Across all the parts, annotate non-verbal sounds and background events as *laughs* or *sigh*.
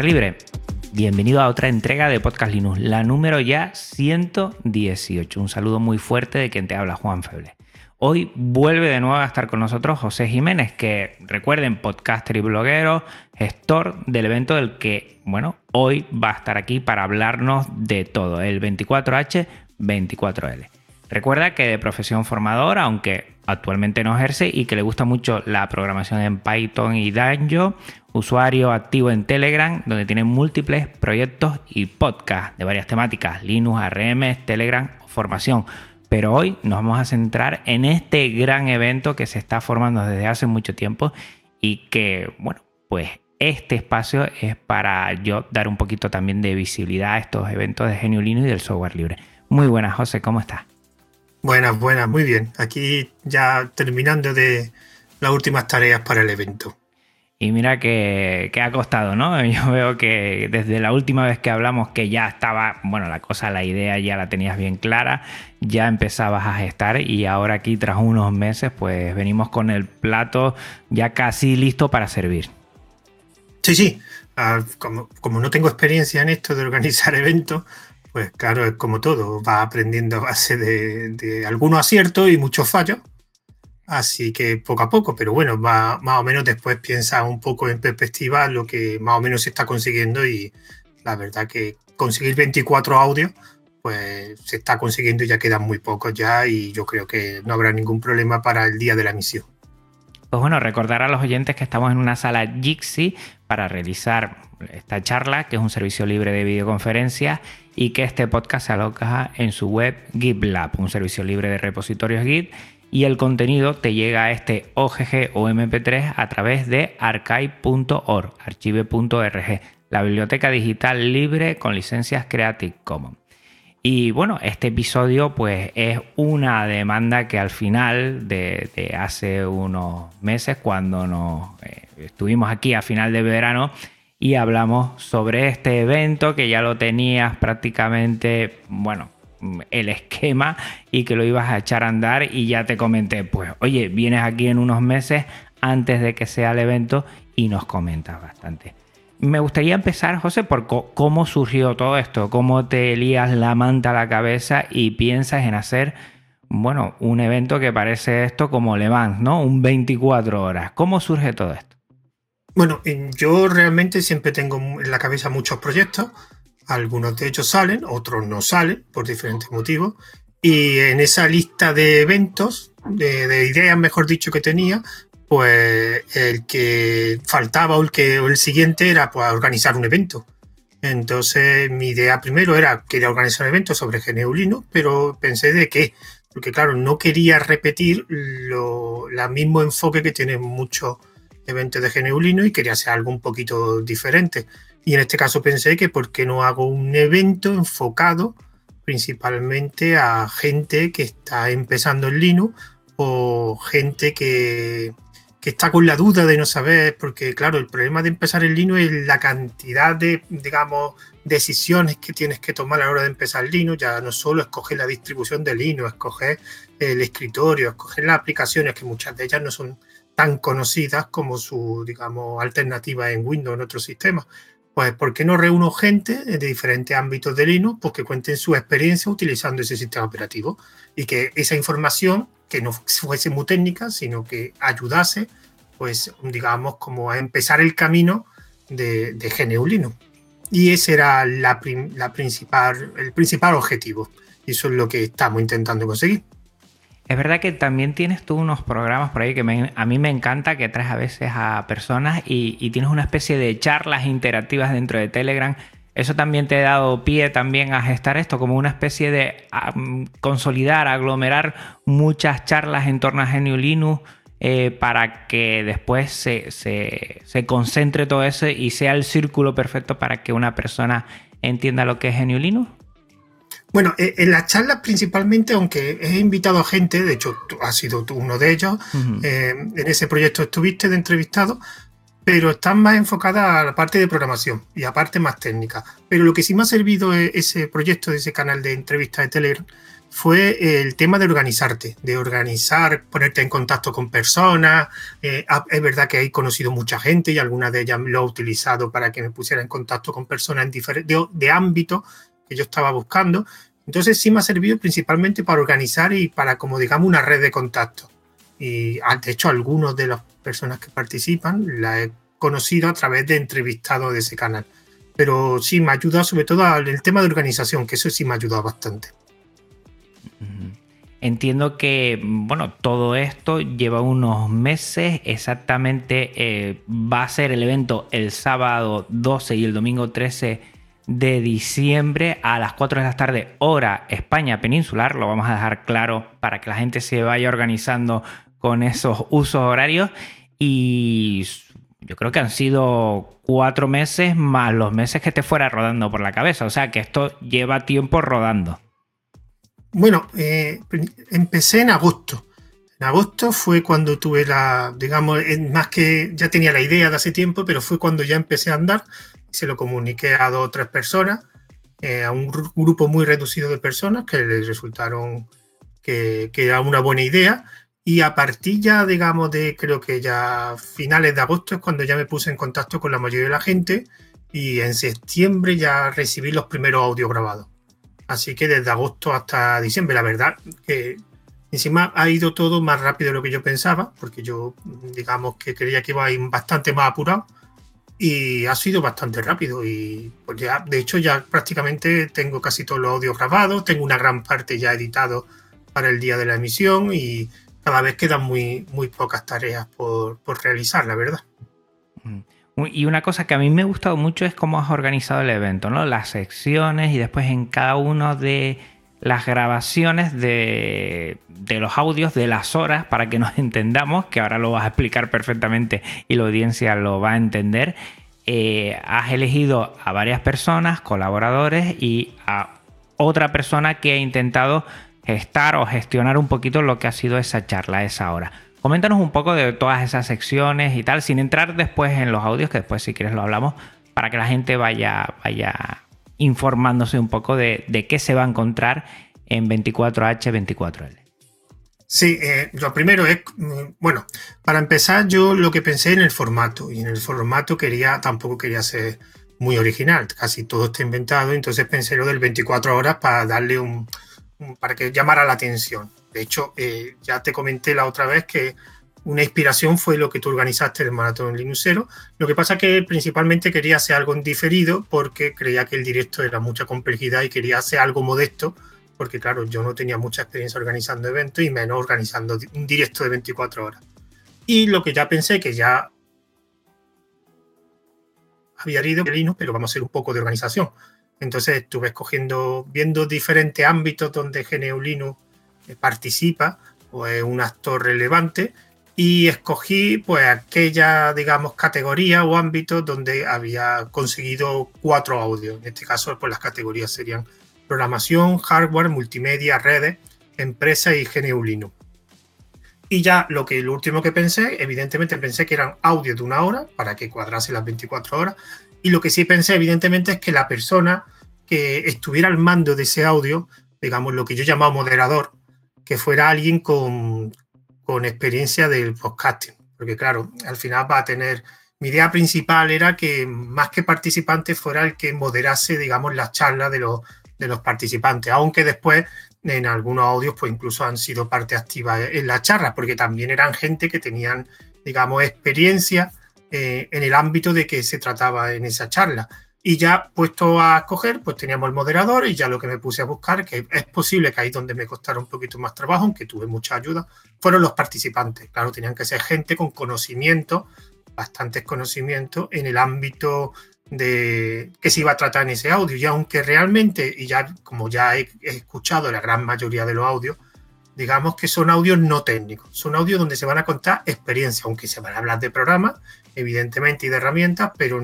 Libre. Bienvenido a otra entrega de Podcast Linux, la número ya 118. Un saludo muy fuerte de quien te habla, Juan Feble. Hoy vuelve de nuevo a estar con nosotros José Jiménez, que recuerden, podcaster y bloguero, gestor del evento del que, bueno, hoy va a estar aquí para hablarnos de todo, el 24H 24L. Recuerda que de profesión formador, aunque actualmente no ejerce y que le gusta mucho la programación en Python y Django, usuario activo en Telegram, donde tiene múltiples proyectos y podcasts de varias temáticas, Linux, ARM, Telegram formación. Pero hoy nos vamos a centrar en este gran evento que se está formando desde hace mucho tiempo y que, bueno, pues este espacio es para yo dar un poquito también de visibilidad a estos eventos de Genio Linux y del software libre. Muy buenas, José, ¿cómo estás? Buenas, buenas, muy bien. Aquí ya terminando de las últimas tareas para el evento. Y mira que, que, ha costado, ¿no? *laughs* Yo veo que desde la última vez que hablamos que ya estaba, bueno, la cosa, la idea ya la tenías bien clara, ya empezabas a gestar y ahora aquí tras unos meses pues venimos con el plato ya casi listo para servir. Sí, sí. Uh, como, como no tengo experiencia en esto de organizar *laughs* eventos, pues claro, es como todo, va aprendiendo a base de, algunos aciertos y muchos fallos. Así que poco a poco, pero bueno, va, más o menos después piensa un poco en perspectiva lo que más o menos se está consiguiendo y la verdad que conseguir 24 audios, pues se está consiguiendo y ya quedan muy pocos ya y yo creo que no habrá ningún problema para el día de la emisión. Pues bueno, recordar a los oyentes que estamos en una sala Jixi para realizar esta charla, que es un servicio libre de videoconferencias, y que este podcast se aloja en su web GitLab, un servicio libre de repositorios Git, y el contenido te llega a este OGG o MP3 a través de archive.org, archive.org, la biblioteca digital libre con licencias Creative Commons. Y bueno, este episodio pues es una demanda que al final de, hace unos meses, cuando nos eh, estuvimos aquí a final de verano y hablamos sobre este evento que ya lo tenías prácticamente, bueno, el esquema y que lo ibas a echar a andar y ya te comenté, pues oye, vienes aquí en unos meses antes de que sea el evento y nos comentas bastante. Me gustaría empezar, José, por cómo surgió todo esto, cómo te lías la manta a la cabeza y piensas en hacer, bueno, un evento que parece esto como Le Mans, ¿no? Un 24 horas. ¿Cómo surge todo esto? Bueno, yo realmente siempre tengo en la cabeza muchos proyectos. Algunos de ellos salen, otros no salen por diferentes motivos. Y en esa lista de eventos, de, de ideas, mejor dicho, que tenía, pues el que faltaba o el, que, el siguiente era pues, organizar un evento. Entonces mi idea primero era, quería organizar un evento sobre Geneulino, pero pensé de qué, porque claro, no quería repetir lo, el mismo enfoque que tienen muchos eventos de Geneulino y quería hacer algo un poquito diferente. Y en este caso pensé que por qué no hago un evento enfocado principalmente a gente que está empezando en Linux o gente que, que está con la duda de no saber, porque claro, el problema de empezar en Linux es la cantidad de, digamos, decisiones que tienes que tomar a la hora de empezar Linux, ya no solo escoger la distribución de Linux, escoger el escritorio, escoger las aplicaciones, que muchas de ellas no son tan conocidas como su, digamos, alternativa en Windows en otros sistemas. Pues, ¿por qué no reúno gente de diferentes ámbitos de Linux pues, que cuenten su experiencia utilizando ese sistema operativo y que esa información que no fuese muy técnica, sino que ayudase, pues, digamos, como a empezar el camino de, de GNU Linux. Y ese era la, la principal, el principal objetivo. Y eso es lo que estamos intentando conseguir. Es verdad que también tienes tú unos programas por ahí que a mí me encanta que traes a veces a personas y, tienes una especie de charlas interactivas dentro de Telegram eso también te ha dado pie también a gestar esto como una especie de consolidar, aglomerar muchas charlas en torno a GNU Linux eh, para que después se, se, concentre todo eso y sea el círculo perfecto para que una persona entienda lo que es GNU Linux. Bueno, eh, en las charlas principalmente, aunque he invitado a gente, de hecho tú has sido tú uno de ellos, eh, en ese proyecto estuviste de entrevistado, pero están más enfocadas a la parte de programación y a parte más técnica. Pero lo que sí me ha servido e-, ese proyecto de ese canal de entrevistas de Telegram fue el tema de organizarte, de organizar, ponerte en contacto con personas. Eh, es verdad que he conocido mucha gente y alguna de ellas lo ha utilizado para que me pusiera en contacto con personas en diferentes de, ámbitos yo estaba buscando. Entonces sí me ha servido principalmente para organizar y para, como digamos, una red de contactos. Y ah, de hecho, algunos de las personas que participan la he conocido a través de entrevistados de ese canal. Pero sí, me ha ayudado sobre todo al tema de organización, que eso sí me ha ayudado bastante. Entiendo que, bueno, todo esto lleva unos meses. Exactamente eh, va a ser el evento el sábado 12 y el domingo 13 de diciembre a las 4 de la tarde, hora España peninsular. Lo vamos a dejar claro para que la gente se vaya organizando con esos usos horarios. Y yo creo que han sido cuatro meses más los meses que te fuera rodando por la cabeza. O sea que esto lleva tiempo rodando. Bueno, eh, empecé en agosto. En agosto fue cuando tuve la, digamos, más que ya tenía la idea de hace tiempo, pero fue cuando ya empecé a andar. Se lo comuniqué a dos o tres personas, eh, a un grupo muy reducido de personas que les resultaron que, que, era una buena idea. Y a partir ya, digamos, de creo que ya finales de agosto es cuando ya me puse en contacto con la mayoría de la gente y en septiembre ya recibí los primeros audios grabados. Así que desde agosto hasta diciembre, la verdad que encima ha ido todo más rápido de lo que yo pensaba, porque yo digamos que creía que iba a ir bastante más apurado y ha sido bastante rápido y pues ya de hecho ya prácticamente tengo casi todos los audios grabados, tengo una gran parte ya editado para el día de la emisión y cada vez quedan muy, muy pocas tareas por, por realizar, la verdad. Mm. Y una cosa que a mí me ha gustado mucho es cómo has organizado el evento, ¿no? Las secciones y después en cada una de las grabaciones de, los audios de las horas para que nos *laughs* entendamos, que ahora lo vas a explicar perfectamente y la audiencia lo va a entender. Eh, has elegido a varias personas, colaboradores y a otra persona que ha intentado gestar o gestionar un poquito lo que ha sido esa charla, esa hora. Coméntanos un poco de todas esas secciones y tal, sin entrar después en los audios, que después si quieres lo hablamos, para que la gente vaya, vaya informándose un poco de, qué se va a encontrar en 24H24L. Sí, eh, lo primero es, mm, bueno, para empezar yo lo que pensé en el formato, y en el formato quería, tampoco quería ser muy original, casi todo está inventado, entonces pensé lo del 24 horas para darle un, para que llamara la atención. De hecho, eh, ya te comenté la otra vez que una inspiración fue lo que tú organizaste del Maratón Linuxero. Lo que pasa es que principalmente quería hacer algo en diferido porque creía que el directo era mucha complejidad y quería hacer algo modesto porque, claro, yo no tenía mucha experiencia organizando eventos y menos organizando un directo de 24 horas. Y lo que ya pensé que ya había ido Linux, pero vamos a hacer un poco de organización. Entonces estuve escogiendo, viendo diferentes ámbitos donde GNU Linux participa o es un actor relevante y escogí pues aquella digamos categoría o ámbito donde había conseguido cuatro audios. En este caso pues las categorías serían programación hardware multimedia redes empresa y GNU Linux. Y ya lo que lo último que pensé evidentemente pensé que eran audios de una hora para que cuadrase las 24 horas y lo que sí pensé evidentemente es que la persona que estuviera al mando de ese audio digamos lo que yo llamaba moderador que fuera alguien con, con experiencia del podcasting, porque claro, al final va a tener... Mi idea principal era que más que participante fuera el que moderase, digamos, la charla de los, de los participantes, aunque después en algunos audios pues incluso han sido parte activa en la charla, porque también eran gente que tenían, digamos, experiencia eh, en el ámbito de que se trataba en esa charla. Y ya puesto a escoger, pues teníamos el moderador y ya lo que me puse a buscar, que es posible que ahí donde me costara un poquito más trabajo, aunque tuve mucha ayuda, fueron los participantes. Claro, tenían que ser gente con conocimiento, bastantes conocimientos en el ámbito de qué se iba a tratar en ese audio. Y aunque realmente, y ya como ya he, escuchado la gran mayoría de los audios, digamos que son audios no técnicos, son audios donde se van a contar experiencias, aunque se van a hablar de programas, evidentemente, y de herramientas, pero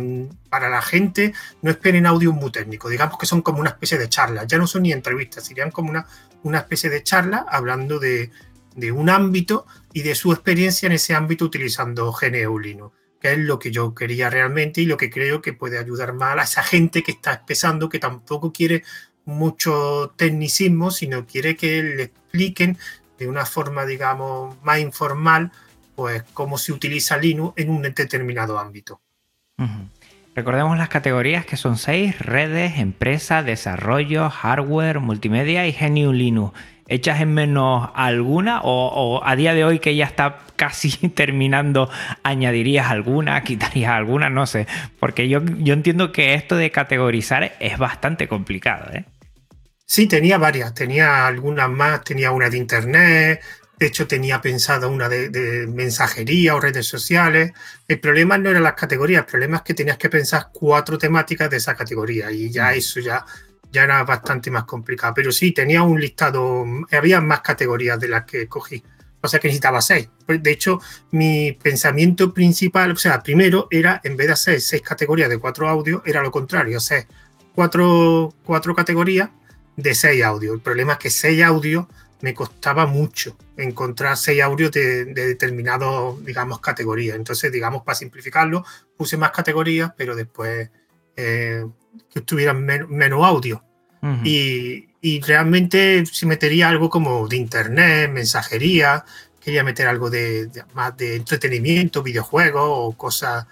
para la gente no esperen audios muy técnicos, digamos que son como una especie de charla, ya no son ni entrevistas, serían como una, una especie de charla hablando de, de un ámbito y de su experiencia en ese ámbito utilizando GNU Linux que es lo que yo quería realmente y lo que creo que puede ayudar más a esa gente que está empezando, que tampoco quiere mucho tecnicismo, sino quiere que le expliquen de una forma, digamos, más informal, pues cómo se utiliza Linux en un determinado ámbito. Recordemos las categorías que son seis, redes, empresa, desarrollo, hardware, multimedia y GNU Linux. ¿Echas en menos alguna o, a día de hoy que ya está casi *laughs* terminando, añadirías alguna, quitarías alguna? No sé, porque yo, yo entiendo que esto de categorizar es bastante complicado. ¿eh? Sí, tenía varias, tenía algunas más, tenía una de internet, de hecho tenía pensado una de, mensajería o redes sociales. El problema no eran las categorías, el problema es que tenías que pensar cuatro temáticas de esa categoría y ya mm. eso ya ya era bastante más complicado. Pero sí, tenía un listado, había más categorías de las que cogí. O sea que necesitaba seis. De hecho, mi pensamiento principal, o sea, primero era, en vez de hacer seis categorías de cuatro audios, era lo contrario, hacer cuatro, cuatro categorías de seis audios. El problema es que seis audios me costaba mucho encontrar seis audios de, de determinados, digamos, categorías. Entonces, digamos, para simplificarlo, puse más categorías, pero después eh, que tuvieran menos audio. y, realmente si metería algo como de internet, mensajería, quería meter algo de, más de entretenimiento, videojuegos o cosas,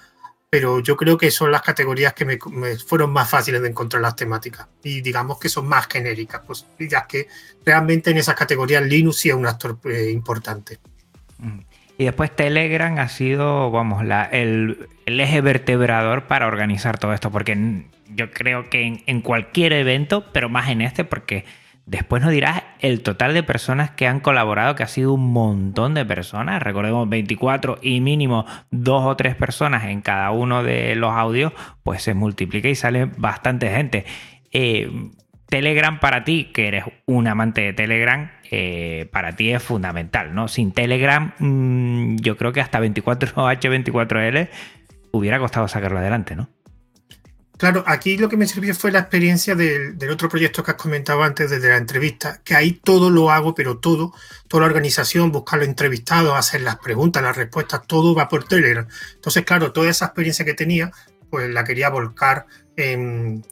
pero yo creo que son las categorías que me, fueron más fáciles de encontrar las temáticas y digamos que son más genéricas, pues ya que realmente en esas categorías Linux sí es un actor eh, importante. Y después Telegram ha sido, vamos, la, el, eje vertebrador para organizar todo esto, porque yo creo que en, cualquier evento, pero más en este, porque después nos dirás el total de personas que han colaborado, que ha sido un montón de personas, recordemos 24 y mínimo dos o tres personas en cada uno de los audios, pues se multiplica y sale bastante gente. Eh, Telegram para ti, que eres un amante de Telegram, eh, para ti es fundamental, ¿no? Sin Telegram, mm, yo creo que hasta 24H24L hubiera costado sacarlo adelante, ¿no? Claro, aquí lo que me sirvió fue la experiencia del, otro proyecto que has comentado antes desde la entrevista, que ahí todo lo hago, pero todo, toda la organización, buscar los entrevistados, hacer las preguntas, las respuestas, todo va por Telegram. Entonces, claro, toda esa experiencia que tenía, pues la quería volcar en,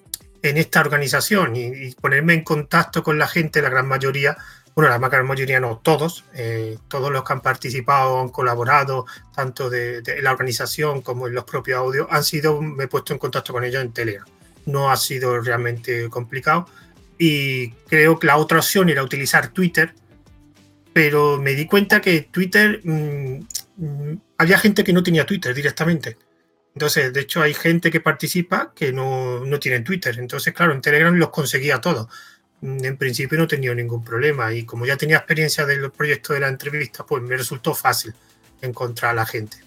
en esta organización y, ponerme en contacto con la gente, la gran mayoría, bueno, la gran mayoría no, todos, eh, todos los que han participado, han colaborado, tanto de, la organización como en los propios audios, han sido, me he puesto en contacto con ellos en Telegram. No ha sido realmente complicado y creo que la otra opción era utilizar Twitter, pero me di cuenta que Twitter, mm, mm, había gente que no tenía Twitter directamente. Entonces, de hecho, hay gente que participa que no, no tiene Twitter. Entonces, claro, en Telegram los conseguía todos. En principio no tenía ningún problema. Y como ya tenía experiencia del proyecto de la entrevista, pues me resultó fácil encontrar a la gente.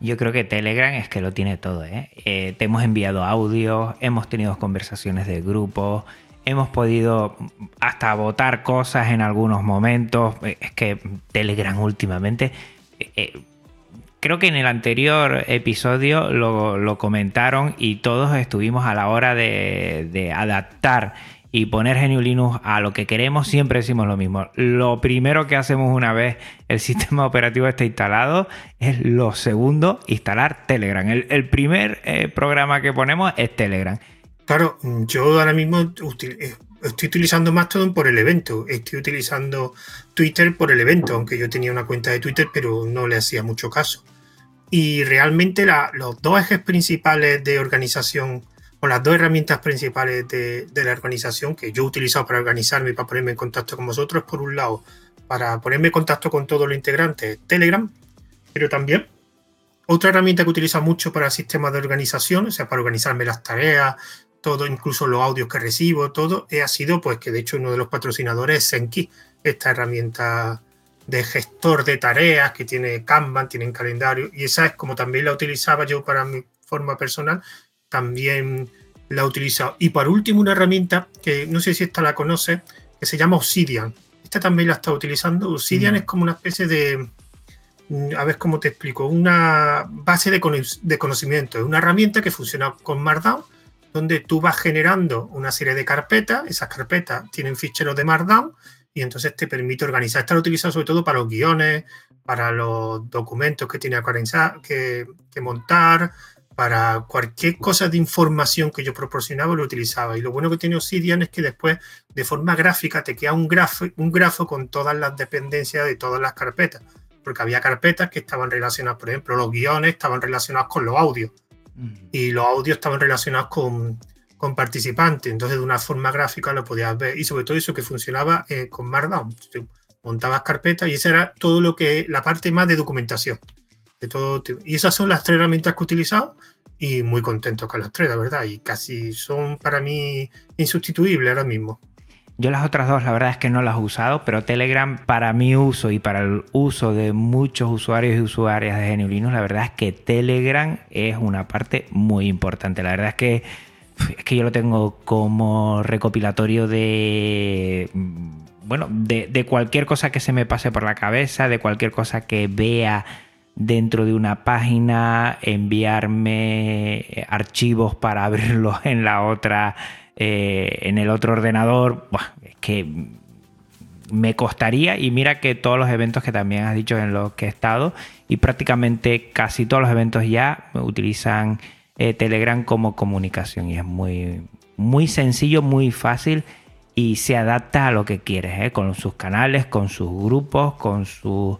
Yo creo que Telegram es que lo tiene todo. ¿eh? Eh, te hemos enviado audios, hemos tenido conversaciones de grupo, hemos podido hasta votar cosas en algunos momentos. Es que Telegram últimamente... Eh, creo que en el anterior episodio lo, comentaron y todos estuvimos a la hora de, adaptar y poner GNU Linux a lo que queremos, siempre decimos lo mismo. Lo primero que hacemos una vez el *laughs* sistema operativo está instalado es lo segundo, instalar Telegram. El, primer eh, programa que ponemos es Telegram. Claro, yo ahora mismo eh, estoy utilizando Mastodon por el evento. Estoy utilizando Twitter por el evento, aunque yo tenía una cuenta de Twitter, pero no le hacía mucho caso. Y realmente los dos ejes principales de organización, o las dos herramientas principales de, la organización que yo he utilizado para organizarme y para ponerme en contacto con vosotros, por un lado, para ponerme en contacto con todos los integrantes, Telegram, pero también otra herramienta que utilizo mucho para sistemas de organización, o sea, para organizarme las tareas, todo, incluso los audios que recibo, todo, ha sido, pues, que de hecho uno de los patrocinadores es Senki, esta herramienta de gestor de tareas que tiene Kanban, tiene calendario, y esa es como también la utilizaba yo para mi forma personal, también la he utilizado. Y por último, una herramienta que no sé si esta la conoce, que se llama Obsidian. Esta también la estado utilizando. Obsidian Mm. es como una especie de, mm, a ver cómo te explico, una base de, de conocimiento. Es una herramienta que funciona con Markdown, donde tú vas generando una serie de carpetas. Esas carpetas tienen ficheros de Markdown y entonces te permite organizar. Esta la utilizado sobre todo para los guiones, para los documentos que tiene que, que montar, para cualquier cosa de información que yo proporcionaba lo utilizaba. Y lo bueno que tiene Obsidian es que después, de forma gráfica, te queda un grafo, un grafo con todas las dependencias de todas las carpetas. Porque había carpetas que estaban relacionadas, por ejemplo, los guiones estaban relacionados con los audios y los audios estaban relacionados con, con participantes. Entonces, de una forma gráfica lo podías ver. Y sobre todo eso que funcionaba eh, con Markdown. Montabas carpetas y esa era todo lo que, la parte más de documentación. De todo, tipo. y esas son las tres herramientas que he utilizado y muy contento con las tres, la verdad. Y casi son para mí insustituibles ahora mismo. Yo las otras dos, la verdad es que no las he usado, pero Telegram para mi uso y para el uso de muchos usuarios y usuarias de GNU Linux, la verdad es que Telegram es una parte muy importante. La verdad es que, es que yo lo tengo como recopilatorio de... Bueno, de cualquier cosa que se me pase por la cabeza, de cualquier cosa que vea dentro de una página, enviarme eh, archivos para *laughs* abrirlos en la otra, eh, en el otro ordenador. Buah, es que me costaría y mira que todos los eventos que también has dicho en los que he estado y prácticamente casi todos los eventos ya utilizan eh, Telegram como comunicación y es muy muy sencillo, muy fácil y se adapta a lo que quieres, con sus canales, con sus grupos, con sus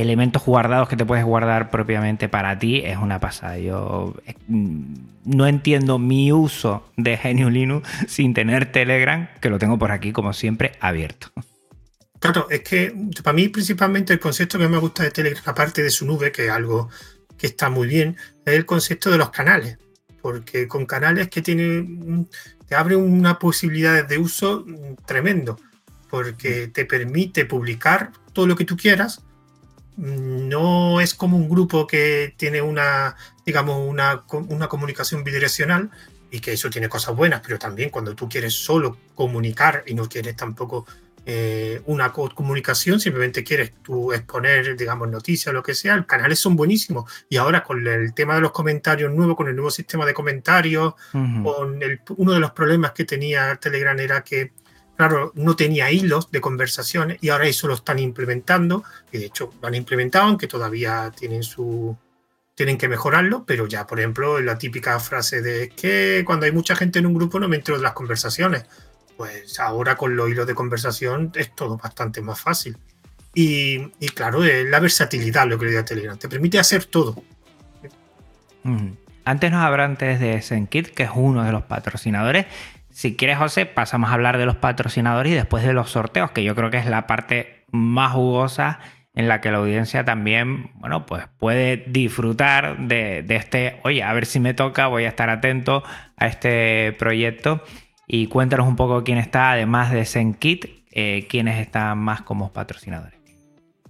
elementos guardados que te puedes guardar propiamente para ti. Es una pasada. Yo eh, no entiendo mi uso de GNU Linux *laughs* sin tener Telegram, que lo tengo por aquí como siempre abierto. Claro, es que para mí principalmente el concepto que me gusta de Telegram, aparte de su nube, que es algo que está muy bien, es el concepto de los canales. Porque con canales que tiene, te abre una posibilidad de uso tremendo. Porque te permite publicar todo lo que tú quieras. No es como un grupo que tiene una, digamos, una, una comunicación bidireccional y que eso tiene cosas buenas, pero también cuando tú quieres solo comunicar y no quieres tampoco eh, una comunicación, simplemente quieres tú exponer, digamos, noticias, lo que sea, los canales son buenísimos. Y ahora con el tema de los comentarios nuevo, con el nuevo sistema de comentarios, uh -huh. con el, uno de los problemas que tenía Telegram era que, claro, no tenía hilos de conversaciones y ahora eso lo están implementando. Y de hecho lo han implementado, aunque todavía tienen su tienen que mejorarlo, pero ya, por ejemplo, la típica frase de que cuando hay mucha gente en un grupo no me entero de las conversaciones pues ahora con los hilos de conversación es todo bastante más fácil. Y, y claro, es la versatilidad lo que le da Telegram, te permite hacer todo. Antes nos hablaba antes de ZenKit, que es uno de los patrocinadores. Si quieres, José, pasamos a hablar de los patrocinadores y después de los sorteos, que yo creo que es la parte más jugosa en la que la audiencia también, bueno, pues puede disfrutar de, de este, oye, a ver si me toca, voy a estar atento a este proyecto. Y cuéntanos un poco quién está, además de ZenKit, eh, quiénes están más como patrocinadores.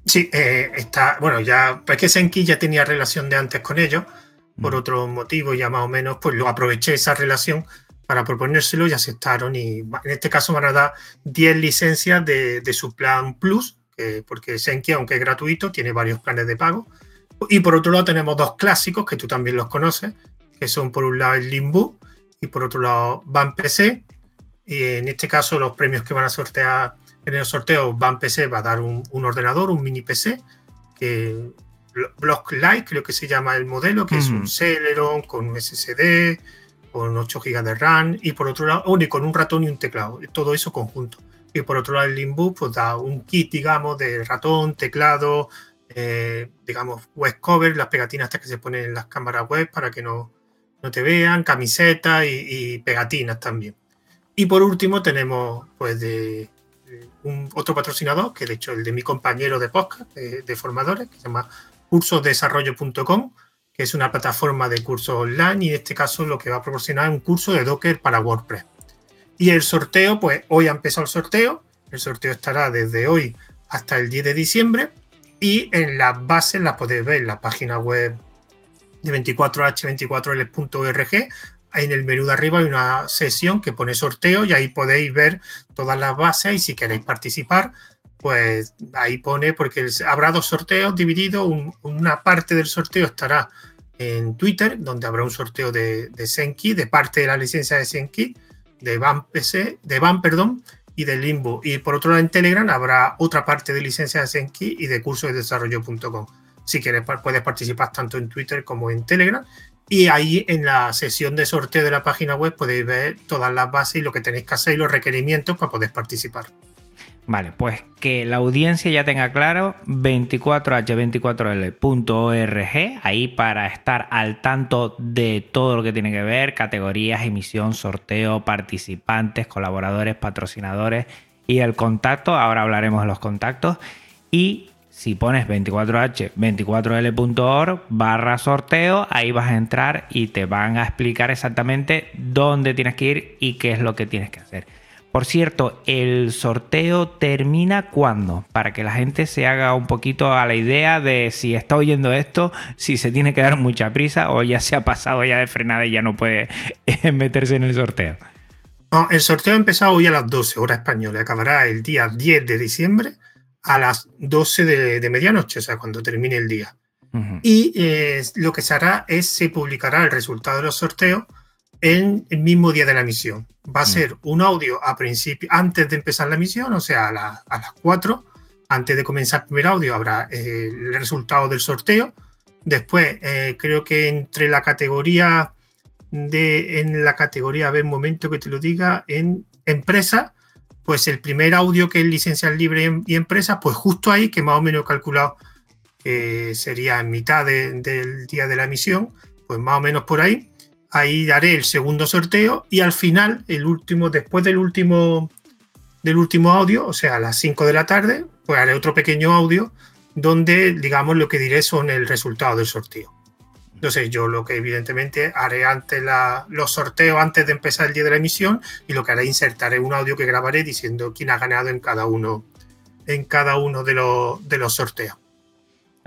Sí, eh, está, bueno, ya, pues que ZenKit ya tenía relación de antes con ellos, por mm. otro motivo, ya más o menos, pues lo aproveché esa relación para proponérselo y aceptaron. Y en este caso van a dar 10 licencias de, de su plan Plus, eh, porque ZenKit, aunque es gratuito, tiene varios planes de pago. Y por otro lado, tenemos dos clásicos que tú también los conoces, que son por un lado el Limbo y por otro lado Van PC. Y en este caso los premios que van a sortear en el sorteo Van PC va a dar un, un ordenador, un mini PC, que Block Lite creo que se llama el modelo, que mm. es un Celeron con un SSD, con 8 GB de RAM y por otro lado, oh, con un ratón y un teclado, todo eso conjunto. Y por otro lado el Limbo pues da un kit, digamos, de ratón, teclado, eh, digamos, web cover, las pegatinas estas que se ponen en las cámaras web para que no, no te vean, camisetas y, y, pegatinas también. Y por último tenemos pues de, un, otro patrocinador, que de hecho el de mi compañero de podcast, de, de formadores, que se llama cursosdesarrollo.com, es una plataforma de cursos online y en este caso lo que va a proporcionar es un curso de Docker para WordPress. Y el sorteo, pues hoy ha empezado el sorteo, el sorteo estará desde hoy hasta el 10 de diciembre y en las bases las podéis ver en la página web de 24h24l.org. En el menú de arriba hay una sesión que pone sorteo y ahí podéis ver todas las bases y si queréis participar, pues ahí pone, porque habrá dos sorteos divididos, una parte del sorteo estará en Twitter, donde habrá un sorteo de, de Senki, de parte de la licencia de Senki, de BAM PC, de BAM, perdón, y de Limbo. Y por otro lado en Telegram habrá otra parte de licencia de Senki y de curso de desarrollo.com. Si quieres, puedes participar tanto en Twitter como en Telegram. Y ahí en la sesión de sorteo de la página web podéis ver todas las bases y lo que tenéis que hacer y los requerimientos para poder participar. Vale, pues que la audiencia ya tenga claro 24h24l.org, ahí para estar al tanto de todo lo que tiene que ver, categorías, emisión, sorteo, participantes, colaboradores, patrocinadores y el contacto. Ahora hablaremos de los contactos. Y si pones 24h24l.org barra sorteo, ahí vas a entrar y te van a explicar exactamente dónde tienes que ir y qué es lo que tienes que hacer. Por cierto, ¿el sorteo termina cuándo? Para que la gente se haga un poquito a la idea de si está oyendo esto, si se tiene que dar mucha prisa o ya se ha pasado ya de frenada y ya no puede meterse en el sorteo. el sorteo ha empezado hoy a las 12 horas española, acabará el día 10 de diciembre a las 12 de, medianoche, o sea, cuando termine el día. Y eh, lo que se hará es se publicará el resultado de los sorteos en el mismo día de la misión. Va a mm. ser un audio a principio, antes de empezar la misión, o sea, a, las 4, antes de comenzar el primer audio, habrá eh, el resultado del sorteo. Después, eh, creo que entre la categoría de, en la categoría, a ver, momento que te lo diga, en empresa, pues el primer audio que es licencia libre y empresa, pues justo ahí, que más o menos he calculado que sería en mitad del día de la misión, pues más o menos por ahí ahí daré el segundo sorteo y al final, el último, después del último, del último audio, o sea, a las 5 de la tarde, pues haré otro pequeño audio donde, digamos, lo que diré son el resultado del sorteo. Entonces, yo lo que evidentemente haré antes los sorteos antes de empezar el día de la emisión y lo que haré insertaré un audio que grabaré diciendo quién ha ganado en cada uno, en cada uno de de los sorteos.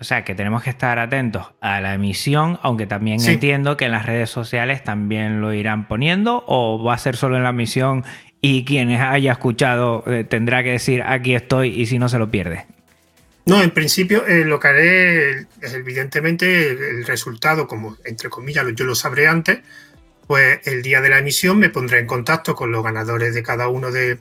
O sea que tenemos que estar atentos a la emisión, aunque también entiendo que en las redes sociales también lo irán poniendo, o va a ser solo en la emisión y quienes haya escuchado eh, tendrá que decir aquí estoy y si no se lo pierde. No, en principio eh, lo que haré es evidentemente el resultado, como entre comillas yo lo sabré antes, pues el día de la emisión me pondré en contacto con los ganadores de cada uno de,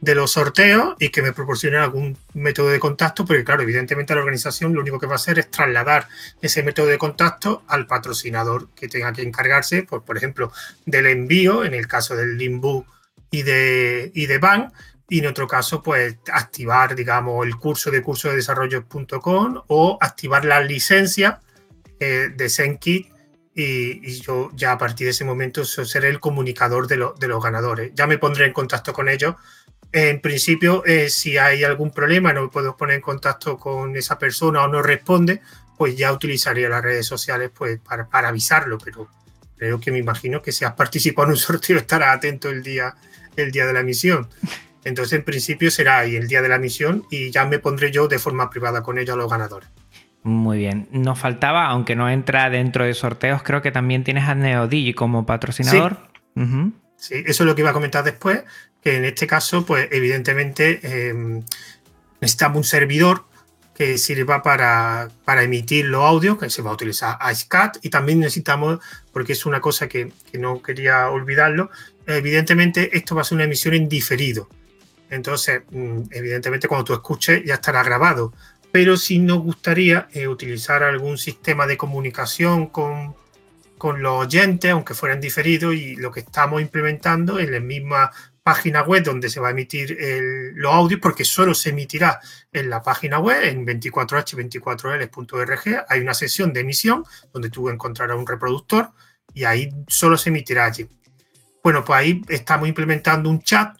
de los sorteos y que me proporcionen algún método de contacto, porque claro, evidentemente la organización lo único que va a hacer es trasladar ese método de contacto al patrocinador que tenga que encargarse, por, por ejemplo, del envío, en el caso del Limbu y de, y de BAN, y en otro caso, pues activar, digamos, el curso de curso de desarrollo.com o activar la licencia eh, de ZenKit y, y, yo ya a partir de ese momento seré el comunicador de, de los ganadores. Ya me pondré en contacto con ellos en principio, eh, si hay algún problema, no puedo poner en contacto con esa persona o no responde, pues ya utilizaría las redes sociales pues, para, avisarlo, pero creo que me imagino que si has participado en un *laughs* sorteo estarás atento el día, el día de la misión. Entonces, en principio será ahí el día de la misión y ya me pondré yo de forma privada con ellos a los ganadores. Muy bien. Nos faltaba, aunque no entra dentro de sorteos, creo que también tienes a NeoDigi como patrocinador. Sí. eso es lo que iba a comentar después, en este caso, pues evidentemente em, necesitamos un servidor que sirva para, para, emitir los audios, que se va a utilizar IceCat, y también necesitamos, porque es una cosa que, que, no quería olvidarlo, evidentemente esto va a ser una emisión en diferido. Entonces, mm, evidentemente cuando tú escuches ya estará grabado, pero si nos gustaría eh, utilizar algún sistema de comunicación con, con los oyentes, aunque fueran diferidos, y lo que estamos implementando en la misma página web donde se va a emitir los audios, porque solo se emitirá en la página web, en 24h24l.org. Hay una sesión de emisión donde tú encontrarás un reproductor y ahí solo se emitirá allí. Bueno, pues ahí estamos implementando un chat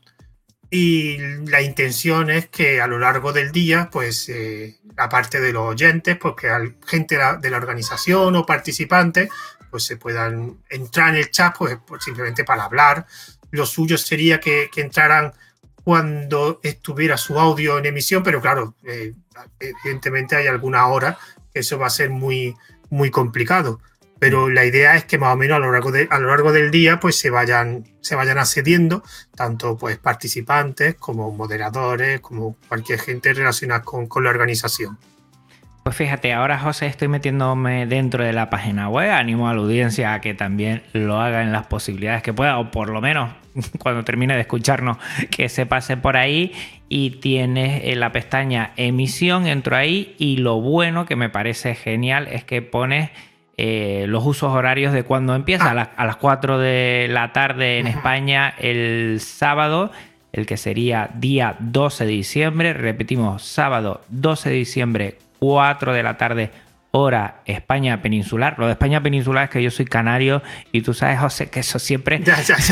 y la intención es que a lo largo del día, pues eh, aparte de los oyentes, pues que gente de la organización o participantes pues se puedan entrar en el chat pues, simplemente para hablar. Lo suyo sería que, entraran cuando estuviera su audio en emisión, pero claro, eh, evidentemente hay alguna hora que eso va a ser muy, muy complicado. Pero la idea es que más o menos a lo largo, de, a lo largo del día pues se vayan, se vayan accediendo, tanto pues participantes como moderadores, como cualquier gente relacionada con, con la organización. Pues fíjate, ahora José estoy metiéndome dentro de la página web, animo a la audiencia a que también lo haga en las posibilidades que pueda, o por lo menos *laughs* cuando termine de escucharnos, que se pase por ahí y tienes en la pestaña emisión, entro ahí y lo bueno que me parece genial es que pones eh, los usos horarios de cuando empieza, ah. a, las 4 de la tarde en España el sábado el que sería día 12 de diciembre. Repetimos, sábado 12 de diciembre, 4 de la tarde, hora España peninsular. Lo de España peninsular es que yo soy canario y tú sabes, José, que eso siempre.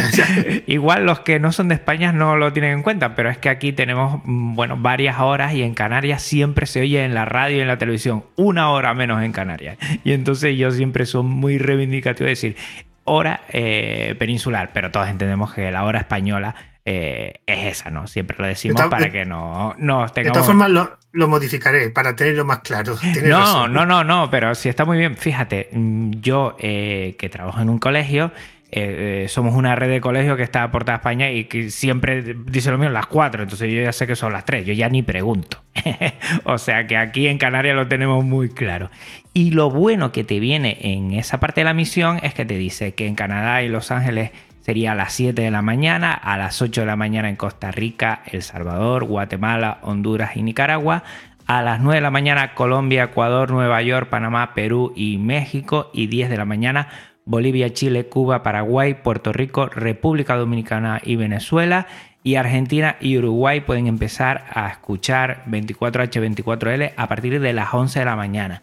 *laughs* Igual los que no son de España no lo tienen en cuenta, pero es que aquí tenemos, mm, bueno, varias horas y en Canarias siempre se oye en la radio y en la televisión una hora menos en Canarias. Y entonces yo siempre soy muy reivindicativo de decir hora eh, peninsular, pero todos entendemos que la hora española eh, es esa, ¿no? Siempre lo decimos para que no, no tengamos... De todas formas, lo, modificaré para tenerlo más claro. *laughs* No, no, no, no, pero sí está muy bien. Fíjate, mm, yo eh, que trabajo en un colegio, eh, somos una red de colegios que está a España y que siempre dice lo mismo las cuatro, entonces yo ya sé que son las tres, yo ya ni pregunto. *laughs* o sea que aquí en Canarias lo tenemos muy claro. Y lo bueno que te viene en esa parte de la misión es que te dice que en Canadá y Los Ángeles sería a las 7 de la mañana, a las 8 de la mañana en Costa Rica, El Salvador, Guatemala, Honduras y Nicaragua, a las 9 de la mañana Colombia, Ecuador, Nueva York, Panamá, Perú y México y 10 de la mañana Bolivia, Chile, Cuba, Paraguay, Puerto Rico, República Dominicana y Venezuela. Y Argentina y Uruguay pueden empezar a escuchar 24H24L a partir de las 11 de la mañana.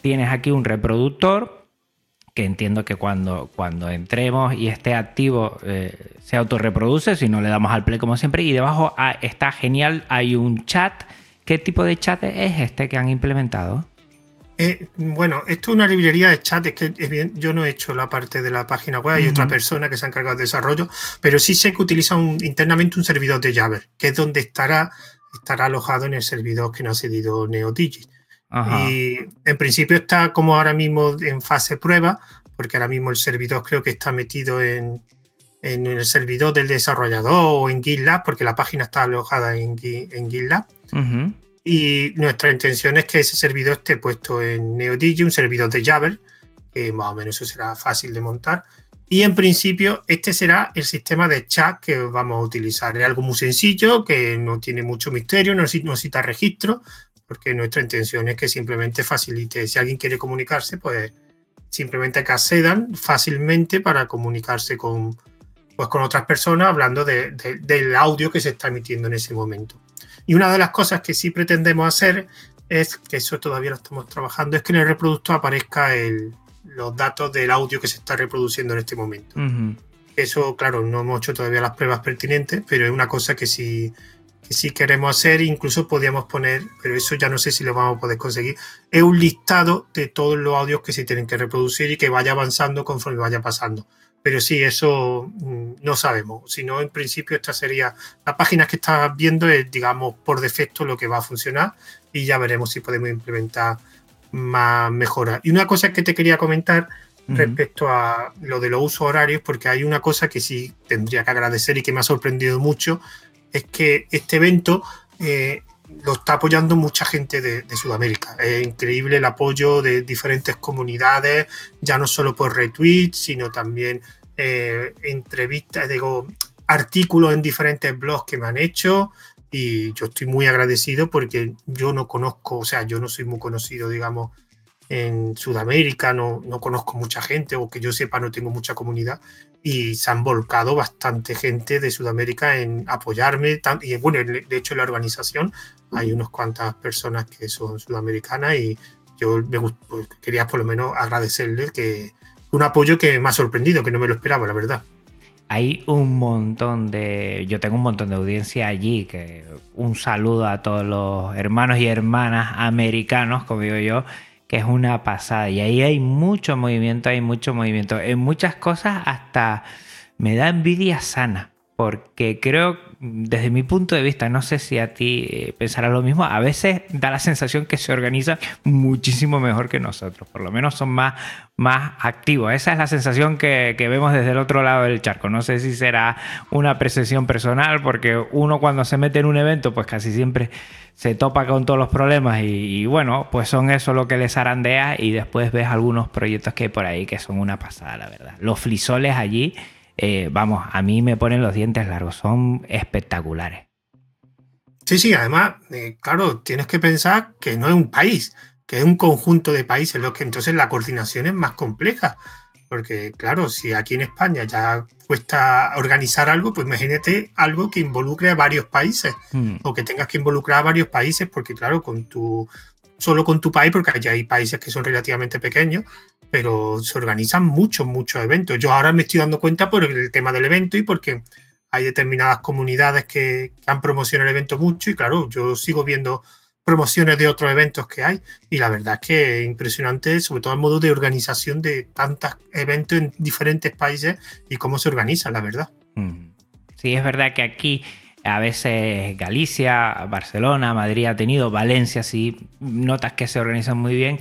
Tienes aquí un reproductor que entiendo que cuando, cuando entremos y esté activo eh, se autorreproduce, si no le damos al play como siempre. Y debajo ah, está genial, hay un chat. ¿Qué tipo de chat es este que han implementado? Eh, bueno, esto es una librería de chat, es que es bien, yo no he hecho la parte de la página web, hay otra persona que se ha encargado de desarrollo, pero sí sé que utiliza internamente un servidor de Java, que es donde estará, estará alojado en el servidor que no ha cedido NeoDigit. Y en principio está como ahora mismo en fase prueba, porque ahora mismo el servidor creo que está metido en, el servidor del desarrollador o en GitLab, porque la página está alojada en, en GitLab. Y nuestra intención es que ese servidor esté puesto en NeoDigi, un servidor de Java, que más o menos eso será fácil de montar. Y en principio este será el sistema de chat que vamos a utilizar. Es algo muy sencillo, que no tiene mucho misterio, no necesita registro, porque nuestra intención es que simplemente facilite, si alguien quiere comunicarse, pues simplemente que accedan fácilmente para comunicarse con, pues, con otras personas hablando del audio que se está emitiendo en ese momento. Y una de las cosas que sí pretendemos hacer es, que eso todavía lo estamos trabajando, es que en el reproductor aparezca los datos del audio que se está reproduciendo en este momento. Eso, claro, no hemos hecho todavía las pruebas pertinentes, pero es una cosa que sí si queremos hacer, incluso podríamos poner, pero eso ya no sé si lo vamos a poder conseguir, es un listado de todos los audios que se tienen que reproducir y que vaya avanzando conforme vaya pasando. Pero sí, eso mm, no sabemos. Si no, en principio esta sería, la página que estás viendo es, digamos, por defecto lo que va a funcionar y ya veremos si podemos implementar más mejoras. Y una cosa que te quería comentar respecto a lo de los usos horarios, porque hay una cosa que sí tendría que agradecer y que me ha sorprendido mucho, es que este evento eh, lo está apoyando mucha gente de, Sudamérica. Es increíble el apoyo de diferentes comunidades, ya no solo por retweets, sino también eh, entrevistas, digo, artículos en diferentes blogs que me han hecho. Y yo estoy muy agradecido porque yo no conozco, o sea, yo no soy muy conocido, digamos, en Sudamérica, no, no conozco mucha gente o que yo sepa no tengo mucha comunidad y se han volcado bastante gente de Sudamérica en apoyarme. Y bueno, de hecho en la organización hay unas cuantas personas que son sudamericanas y yo me pues, quería por lo menos agradecerles que un apoyo que me ha sorprendido, que no me lo esperaba, la verdad. Hay un montón de. Yo tengo un montón de audiencia allí. Que un saludo a todos los hermanos y hermanas americanos, como digo yo, que es una pasada. Y ahí hay mucho movimiento, hay mucho movimiento. En muchas cosas hasta me da envidia sana, porque creo desde mi punto de vista, no sé si a ti eh, pensarás lo mismo, a veces da la sensación que se organiza muchísimo mejor que nosotros, por lo menos son más, más activos. Esa es la sensación que, vemos desde el otro lado del charco. No sé si será una percepción personal, porque uno cuando se mete en un evento, pues casi siempre se topa con todos los problemas y, bueno, pues son eso lo que les arandea y después ves algunos proyectos que hay por ahí que son una pasada, la verdad. Los frisoles allí eh, vamos, a mí me ponen los dientes largos, son espectaculares. Sí, sí, además, eh, claro, tienes que pensar que no es un país, que es un conjunto de países, lo que entonces la coordinación es más compleja. Porque, claro, si aquí en España ya cuesta organizar algo, pues imagínate algo que involucre a varios países hmm. o que tengas que involucrar a varios países, porque, claro, con tu solo con tu país, porque allá hay países que son relativamente pequeños, pero se organizan muchos, muchos eventos. Yo ahora me estoy dando cuenta por el tema del evento y porque hay determinadas comunidades que, han promocionado el evento mucho y claro, yo sigo viendo promociones de otros eventos que hay y la verdad es que es impresionante, sobre todo el modo de organización de tantos eventos en diferentes países y cómo se organizan, la verdad. Mm. Sí, es verdad que aquí a veces Galicia, Barcelona, Madrid ha tenido, Valencia sí, notas que se organizan muy bien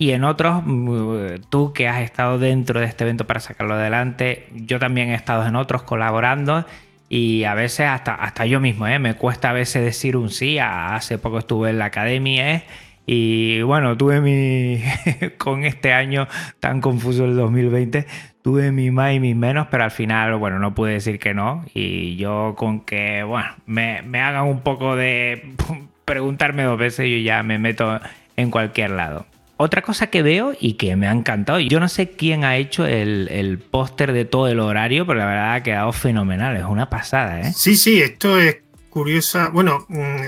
y en otros, mm, tú que has estado dentro de este evento para sacarlo adelante, yo también he estado en otros colaborando y a veces hasta, hasta yo mismo, ¿eh? me cuesta a veces decir un sí. Hace poco estuve en la academia ¿eh? y bueno, tuve mi, *laughs* con este año tan confuso el 2020, tuve mi más y mis menos, pero al final, bueno, no pude decir que no y yo con que, bueno, me, me hagan un poco de *laughs* preguntarme dos veces, yo ya me meto en cualquier lado. Otra cosa que veo y que me ha encantado, yo no sé quién ha hecho el, póster de todo el horario, pero la verdad ha quedado fenomenal, es una pasada, ¿eh? Sí, sí, esto es curiosa. Bueno, mm,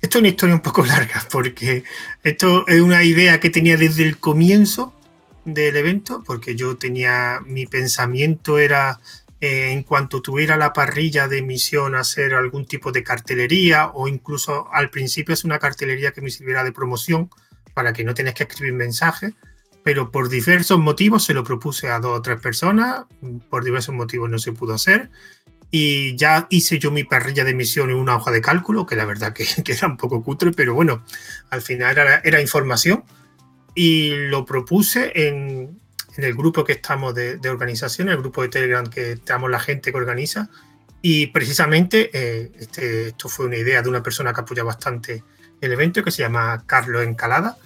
esto es una historia un poco *laughs* larga, porque esto es una idea que tenía desde el comienzo del evento, porque yo tenía, mi pensamiento era eh, en cuanto tuviera la parrilla de emisión hacer algún tipo de cartelería o incluso al principio es una cartelería que me sirviera de promoción para que no tengas que escribir mensajes, pero por diversos motivos se lo propuse a dos o tres personas, por diversos motivos no se pudo hacer, y ya hice yo mi parrilla de emisión en una hoja de cálculo, que la verdad que, *laughs* era un poco cutre, pero bueno, al final era, información, y lo propuse en, el grupo que estamos de, organización, el grupo de Telegram que estamos la gente que organiza, y precisamente eh, este, esto fue una idea de una persona que apoya bastante el evento, que se llama Carlos Encalada.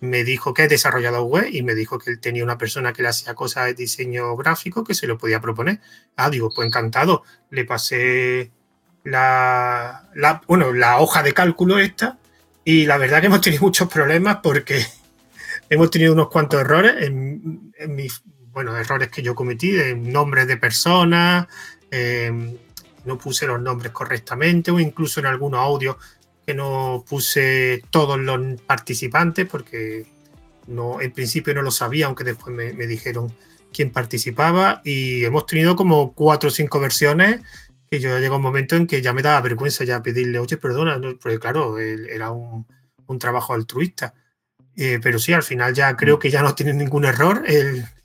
Me dijo que es desarrollador web y me dijo que él tenía una persona que le hacía cosas de diseño gráfico que se lo podía proponer. Ah, digo, pues encantado. Le pasé la, bueno, la hoja de cálculo esta y la verdad que hemos tenido muchos problemas porque *laughs* hemos tenido unos cuantos errores en, mis, bueno, errores que yo cometí, en nombres de personas, eh, no puse los nombres correctamente o incluso en algunos audios que no puse todos los participantes porque no, en principio no lo sabía, aunque después me, dijeron quién participaba y hemos tenido como cuatro o cinco versiones que yo llegó un momento en que ya me daba vergüenza ya pedirle, oye, perdona, porque claro, era un, trabajo altruista. Eh, pero sí, al final ya creo que ya no tiene ningún error.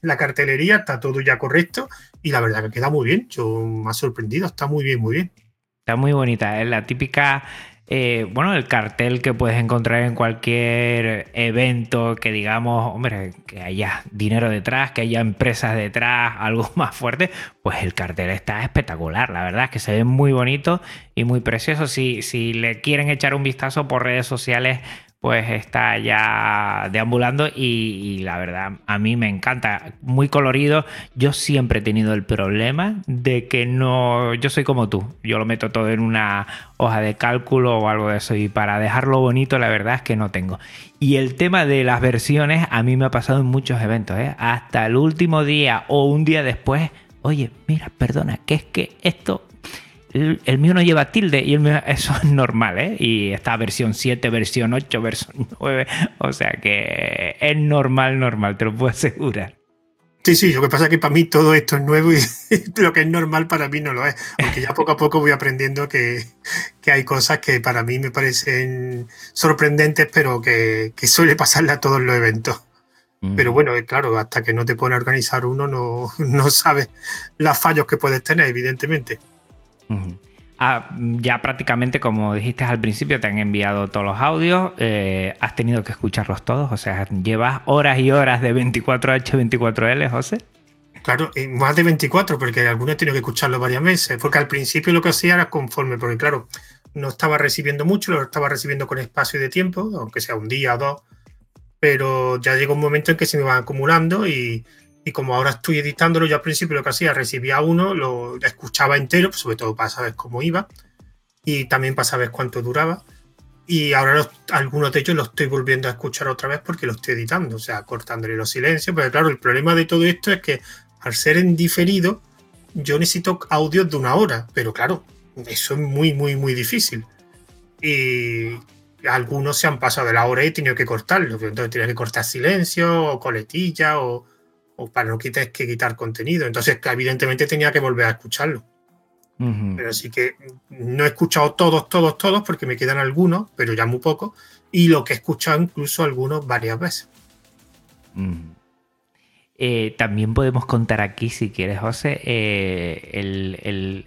la cartelería está todo ya correcto y la verdad que queda muy bien. Yo me ha sorprendido, está muy bien, muy bien. Está muy bonita, es la típica eh, bueno, el cartel que puedes encontrar en cualquier evento que digamos, hombre, que haya dinero detrás, que haya empresas detrás, *laughs* algo más fuerte, pues el cartel está espectacular, la verdad es que se ve muy bonito y muy precioso. Si, si le quieren echar un vistazo por redes sociales, pues está ya deambulando y, la verdad a mí me encanta, muy colorido. Yo siempre he tenido el problema de que no, yo soy como tú, yo lo meto todo en una hoja de cálculo o algo de eso y para dejarlo bonito la verdad es que no tengo. Y el tema de las versiones a mí me ha pasado en muchos eventos, ¿eh? hasta el último día o un día después, oye, mira, perdona, que es que esto el, mío no lleva tilde y el mío, *laughs* eso es normal, ¿eh? Y está versión 7, versión 8, versión *laughs* 9. O sea que es normal, normal, te lo puedo asegurar. Sí, sí, lo que pasa es que para mí todo esto es nuevo y *laughs* lo que es normal para mí no lo es. Porque ya poco a poco voy aprendiendo que, hay cosas que para mí me parecen sorprendentes, pero que, suele pasarle a todos los eventos. Mm. Pero bueno, claro, hasta que no te pone a organizar uno, no, no sabes los fallos que puedes tener, evidentemente. Ah, ya prácticamente, como dijiste al principio, te han enviado todos los audios, eh, has tenido que escucharlos todos, o sea, llevas horas y horas de 24H, 24L, José. Claro, más de 24, porque algunos he tenido que escucharlo varias veces, porque al principio lo que hacía era conforme, porque claro, no estaba recibiendo mucho, lo estaba recibiendo con espacio de tiempo, aunque sea un día o dos, pero ya llegó un momento en que se me iban acumulando y, como ahora estoy editándolo, yo al principio lo que hacía, recibía uno, lo escuchaba entero, pues sobre todo para saber cómo iba y también para saber cuánto duraba. Y ahora algunos de ellos los estoy volviendo a escuchar otra vez porque lo estoy editando, o sea, cortándole los silencios. Pero claro, el problema de todo esto es que al ser en diferido, yo necesito audios de una hora, pero claro, eso es muy, muy, muy difícil. Y algunos se han pasado de la hora y he tenido que cortarlo. Entonces tienes que cortar silencio o coletilla o, para no quitar, que quitar contenido. Entonces, evidentemente tenía que volver a escucharlo. Pero sí que no he escuchado todos, todos, todos, porque me quedan algunos, pero ya muy pocos. Y lo que he escuchado incluso algunos varias veces. Eh, también podemos contar aquí, si quieres, José, eh,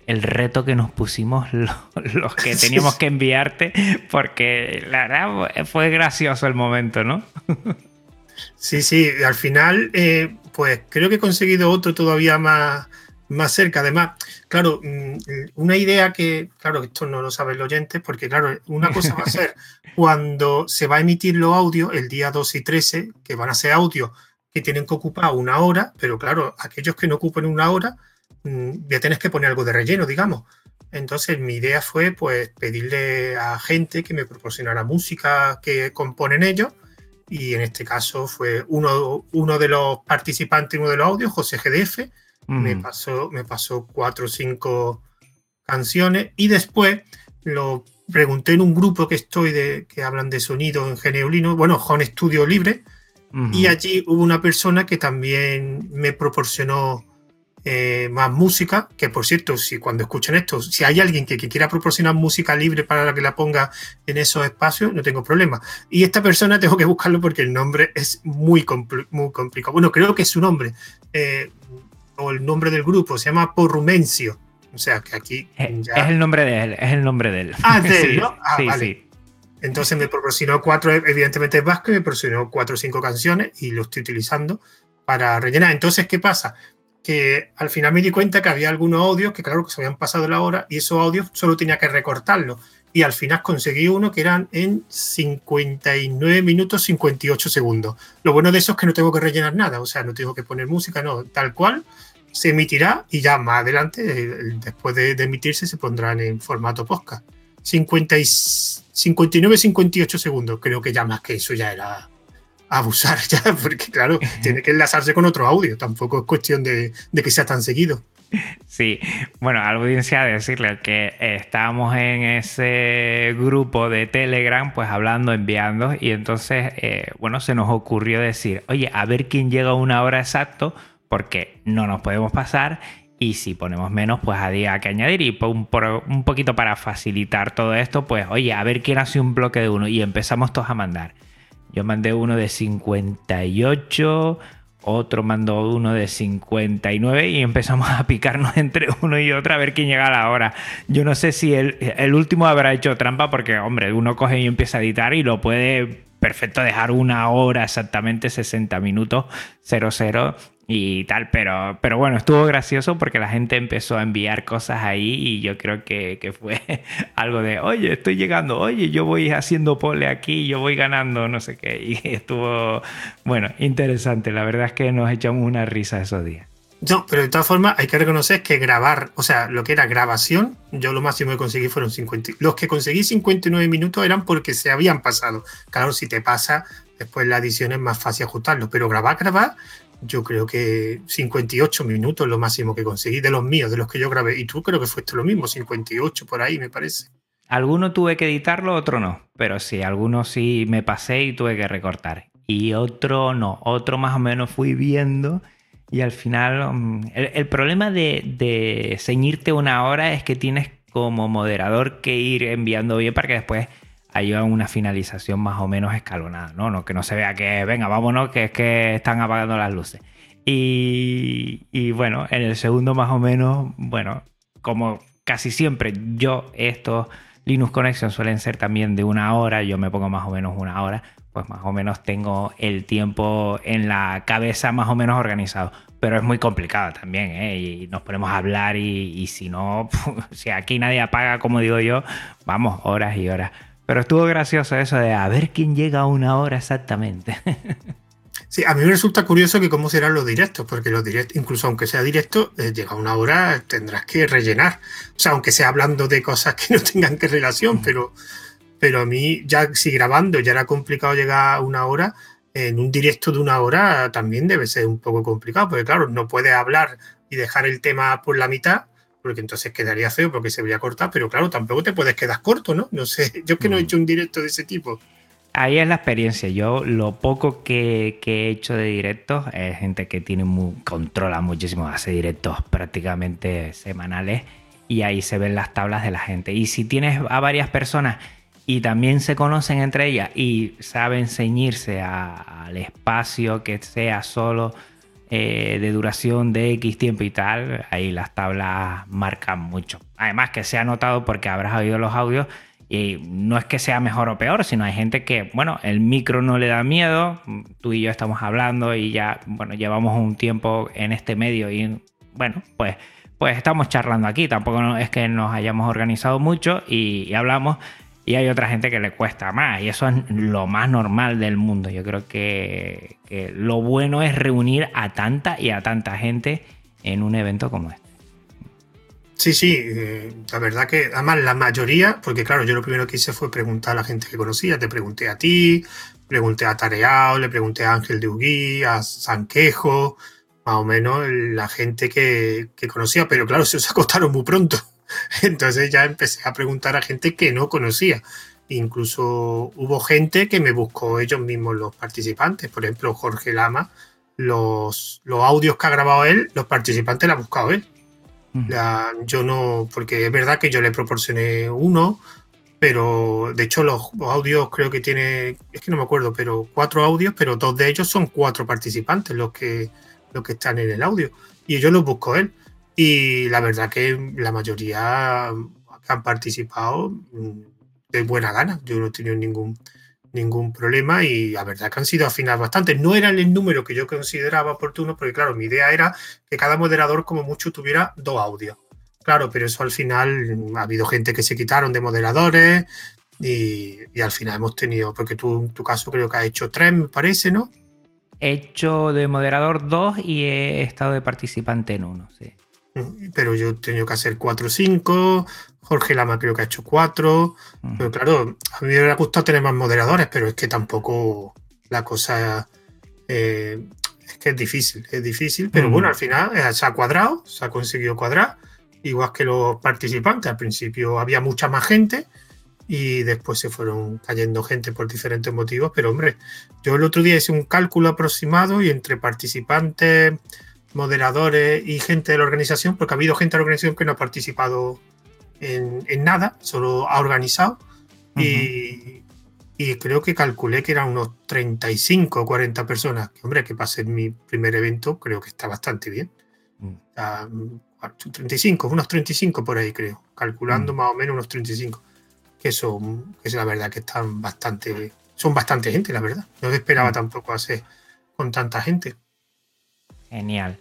el, reto que nos pusimos *laughs* los, que teníamos que enviarte, porque la verdad fue gracioso el momento, ¿no? *laughs* sí, sí, al final, eh, pues creo que he conseguido otro todavía más, más cerca. Además, claro, mm, una idea que, claro, esto no lo sabe el oyente, porque claro, una cosa va a ser *laughs* cuando se va a emitir los audios el día 2 y 13, que van a ser audios que tienen que ocupar una hora, pero claro, aquellos que no ocupen una hora, mm, ya tienes que poner algo de relleno, digamos. Entonces mi idea fue pues pedirle a gente que me proporcionara música que componen ellos y en este caso fue uno, uno de los participantes, uno de los audios, José GDF, me, pasó, me pasó cuatro o cinco canciones y después lo pregunté en un grupo que estoy de que hablan de sonido en Geneulino, bueno, Home Studio Libre, y allí hubo una persona que también me proporcionó eh, más música, que por cierto, si cuando escuchan esto, si hay alguien que, quiera proporcionar música libre para que la ponga en esos espacios, no tengo problema. Y esta persona *laughs* tengo que buscarlo porque el nombre es muy, muy complicado. Bueno, creo que es su nombre, eh, o el nombre del grupo, se llama Porrumencio. O sea que aquí. Eh, es el nombre de él, es el nombre de él. Ah, de él, *laughs* ¿no? Ah, vale. Entonces me proporcionó cuatro, evidentemente es vasco, me proporcionó cuatro o cinco canciones y lo estoy utilizando para rellenar. Entonces, ¿qué pasa? Que al final me di cuenta que había algunos audios que, claro, que se habían pasado la hora y esos audios solo tenía que recortarlos. Y al final conseguí uno que eran en 59 minutos 58 segundos. Lo bueno de eso es que no tengo que rellenar nada, o sea, no tengo que poner música, no, tal cual se emitirá y ya más adelante, eh, después de, emitirse, se pondrán en formato podcast. 59, 58 segundos. Creo que ya más que eso ya era abusar, *laughs* ya, porque claro, tiene que enlazarse con otro audio. Tampoco es cuestión de, que sea tan seguido. Sí, bueno, a la audiencia decirle que estábamos en ese grupo de Telegram, pues hablando, enviando, y entonces, eh, bueno, se nos ocurrió decir, oye, a ver quién llega a una hora exacto, porque no nos podemos pasar y si ponemos menos, pues había que añadir. Y un, un poquito para facilitar todo esto, pues oye, a ver quién hace un bloque de uno. Y empezamos todos a mandar. Yo mandé uno de 58, otro mandó uno de 59 y empezamos a picarnos *laughs* entre uno y otro a ver quién llega a la hora. Yo no sé si el, el último habrá hecho trampa porque, hombre, uno coge y empieza a editar y lo puede perfecto dejar una hora exactamente 60 minutos 00 y tal, pero, pero bueno, estuvo gracioso porque la gente empezó a enviar cosas ahí y yo creo que, que, fue *laughs* algo de, oye, estoy llegando, oye, yo voy haciendo pole aquí, yo voy ganando, no sé qué, y *laughs* estuvo, bueno, interesante, la verdad es que nos echamos una risa esos días. No, pero de todas formas hay que reconocer que grabar, o sea, lo que era grabación, yo lo máximo que conseguí fueron 50. Los que conseguí 59 minutos eran porque se habían pasado. Claro, si te pasa, después la edición es más fácil ajustarlo, pero grabar, grabar, yo creo que 58 minutos lo máximo que conseguí de los míos, de los que yo grabé. Y tú creo que fuiste lo mismo, 58 por ahí, me parece. Alguno tuve que editarlo, otro no. Pero sí, algunos sí me pasé y tuve que recortar. Y otro no. Otro más o menos fui viendo. Y al final, mm, el, problema de, de ceñirte una hora es que tienes como moderador que ir enviando bien para que después haya una finalización más o menos escalonada, ¿no? no que no se vea que, venga, vámonos, que es que están apagando las luces. Y, y bueno, en el segundo más o menos, bueno, como casi siempre yo estos Linux Connection suelen ser también de una hora, yo me pongo más o menos una hora, pues más o menos tengo el tiempo en la cabeza más o menos organizado. Pero es muy complicado también, ¿eh? Y nos ponemos a hablar y, si no, *laughs* si aquí nadie apaga, como digo yo, vamos, horas y horas. Pero estuvo gracioso eso de a ver quién llega a una hora exactamente. *laughs* Sí, a mí me resulta curioso que cómo serán los directos, porque los directos, incluso aunque sea directo, eh, llega una hora, tendrás que rellenar. O sea, aunque sea hablando de cosas que no tengan que *laughs* relación, pero, pero a mí ya si grabando ya era complicado llegar a una hora, en un directo de una hora también debe ser un poco complicado, porque claro, no puedes hablar y dejar el tema por la mitad, porque entonces quedaría feo porque se vería corta, pero claro, tampoco te puedes quedar corto, ¿no? No sé, *laughs* yo que no he hecho un directo de ese tipo ahí es la experiencia. Yo lo poco que, he hecho de directos es gente que tiene controla muchísimo, hace directos prácticamente semanales y ahí se ven las tablas de la gente. Y si tienes a varias personas y también se conocen entre ellas y saben ceñirse al espacio que sea solo eh, de duración de X tiempo y tal, ahí las tablas marcan mucho. Además que se ha notado porque habrás oído los audios y no es que sea mejor o peor, sino hay gente que, bueno, el micro no le da miedo, tú y yo estamos hablando y ya, bueno, llevamos un tiempo en este medio y, bueno, pues, pues estamos charlando aquí, tampoco es que nos hayamos organizado mucho y, hablamos y hay otra gente que le cuesta más y eso es lo más normal del mundo. Yo creo que, que lo bueno es reunir a tanta y a tanta gente en un evento como este. Sí, sí, eh, la verdad que además la mayoría, porque claro, yo lo primero que hice fue preguntar a la gente que conocía, te pregunté a ti, pregunté a Tareao, le pregunté a Ángel de Ugui, a Sanquejo, más o menos la gente que, conocía, pero claro, se os acostaron muy pronto. *laughs* Entonces ya empecé a preguntar a gente que no conocía. Incluso hubo gente que me buscó ellos mismos los participantes, por ejemplo Jorge Lama, los, los audios que ha grabado él, los participantes los ha buscado él yo no, porque es verdad que yo le proporcioné uno, pero de hecho los, audios creo que tiene, es que no me acuerdo, pero cuatro audios, pero dos de ellos son cuatro participantes los que, los que están en el audio. Y yo los busco él. Y la verdad que la mayoría han participado mm, de buena gana. Yo no he tenido ningún, ningún problema y la verdad que han sido afinados bastante. No eran el número que yo consideraba oportuno, porque claro, mi idea era que cada moderador como mucho tuviera dos audios. Claro, pero eso al final ha habido gente que se quitaron de moderadores y, al final hemos tenido, porque tú en tu caso creo que has hecho tres, me parece, ¿no? He hecho de moderador dos y he estado de participante en uno, sí. Pero yo he tenido que hacer cuatro o cinco, Jorge Lama creo que ha hecho cuatro. Pero claro, a mí me hubiera gustado tener más moderadores, pero es que tampoco la cosa eh, es que es difícil, es difícil. Pero bueno, al final eh, se ha cuadrado, se ha conseguido cuadrar, igual que los participantes. Al principio había mucha más gente y después se fueron cayendo gente por diferentes motivos. Pero hombre, yo el otro día hice un cálculo aproximado y entre participantes, moderadores y gente de la organización, porque ha habido gente de la organización que no ha participado en, nada, solo ha organizado. y, creo que calculé que eran unos 35 o 40 personas. Que, hombre, que ser mi primer evento, creo que está bastante bien. 35, mm. unos 35 por ahí, creo. Calculando mm. más o menos unos 35. Que son, que es la verdad que están bastante. Son bastante gente, la verdad. No esperaba mm. tampoco hacer con tanta gente. Genial.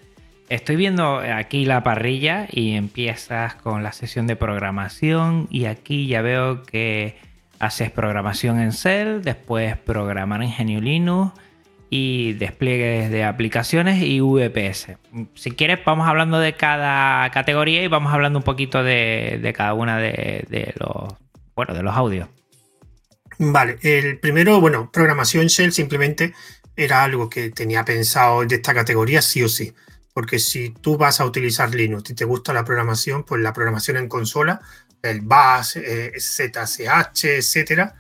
Estoy viendo aquí la parrilla y empiezas con la sesión de programación y aquí ya veo que haces programación en Cell, después programar en GNU Linux y despliegues de aplicaciones y VPS. Si quieres vamos hablando de cada categoría y vamos hablando un poquito de, cada una de, los bueno, de los audios. Vale, el primero, bueno, programación Shell simplemente era algo que tenía pensado de esta categoría sí o sí. Porque si tú vas a utilizar Linux y te gusta la programación, pues la programación en consola, el BAS, eh, ZSH, etcétera,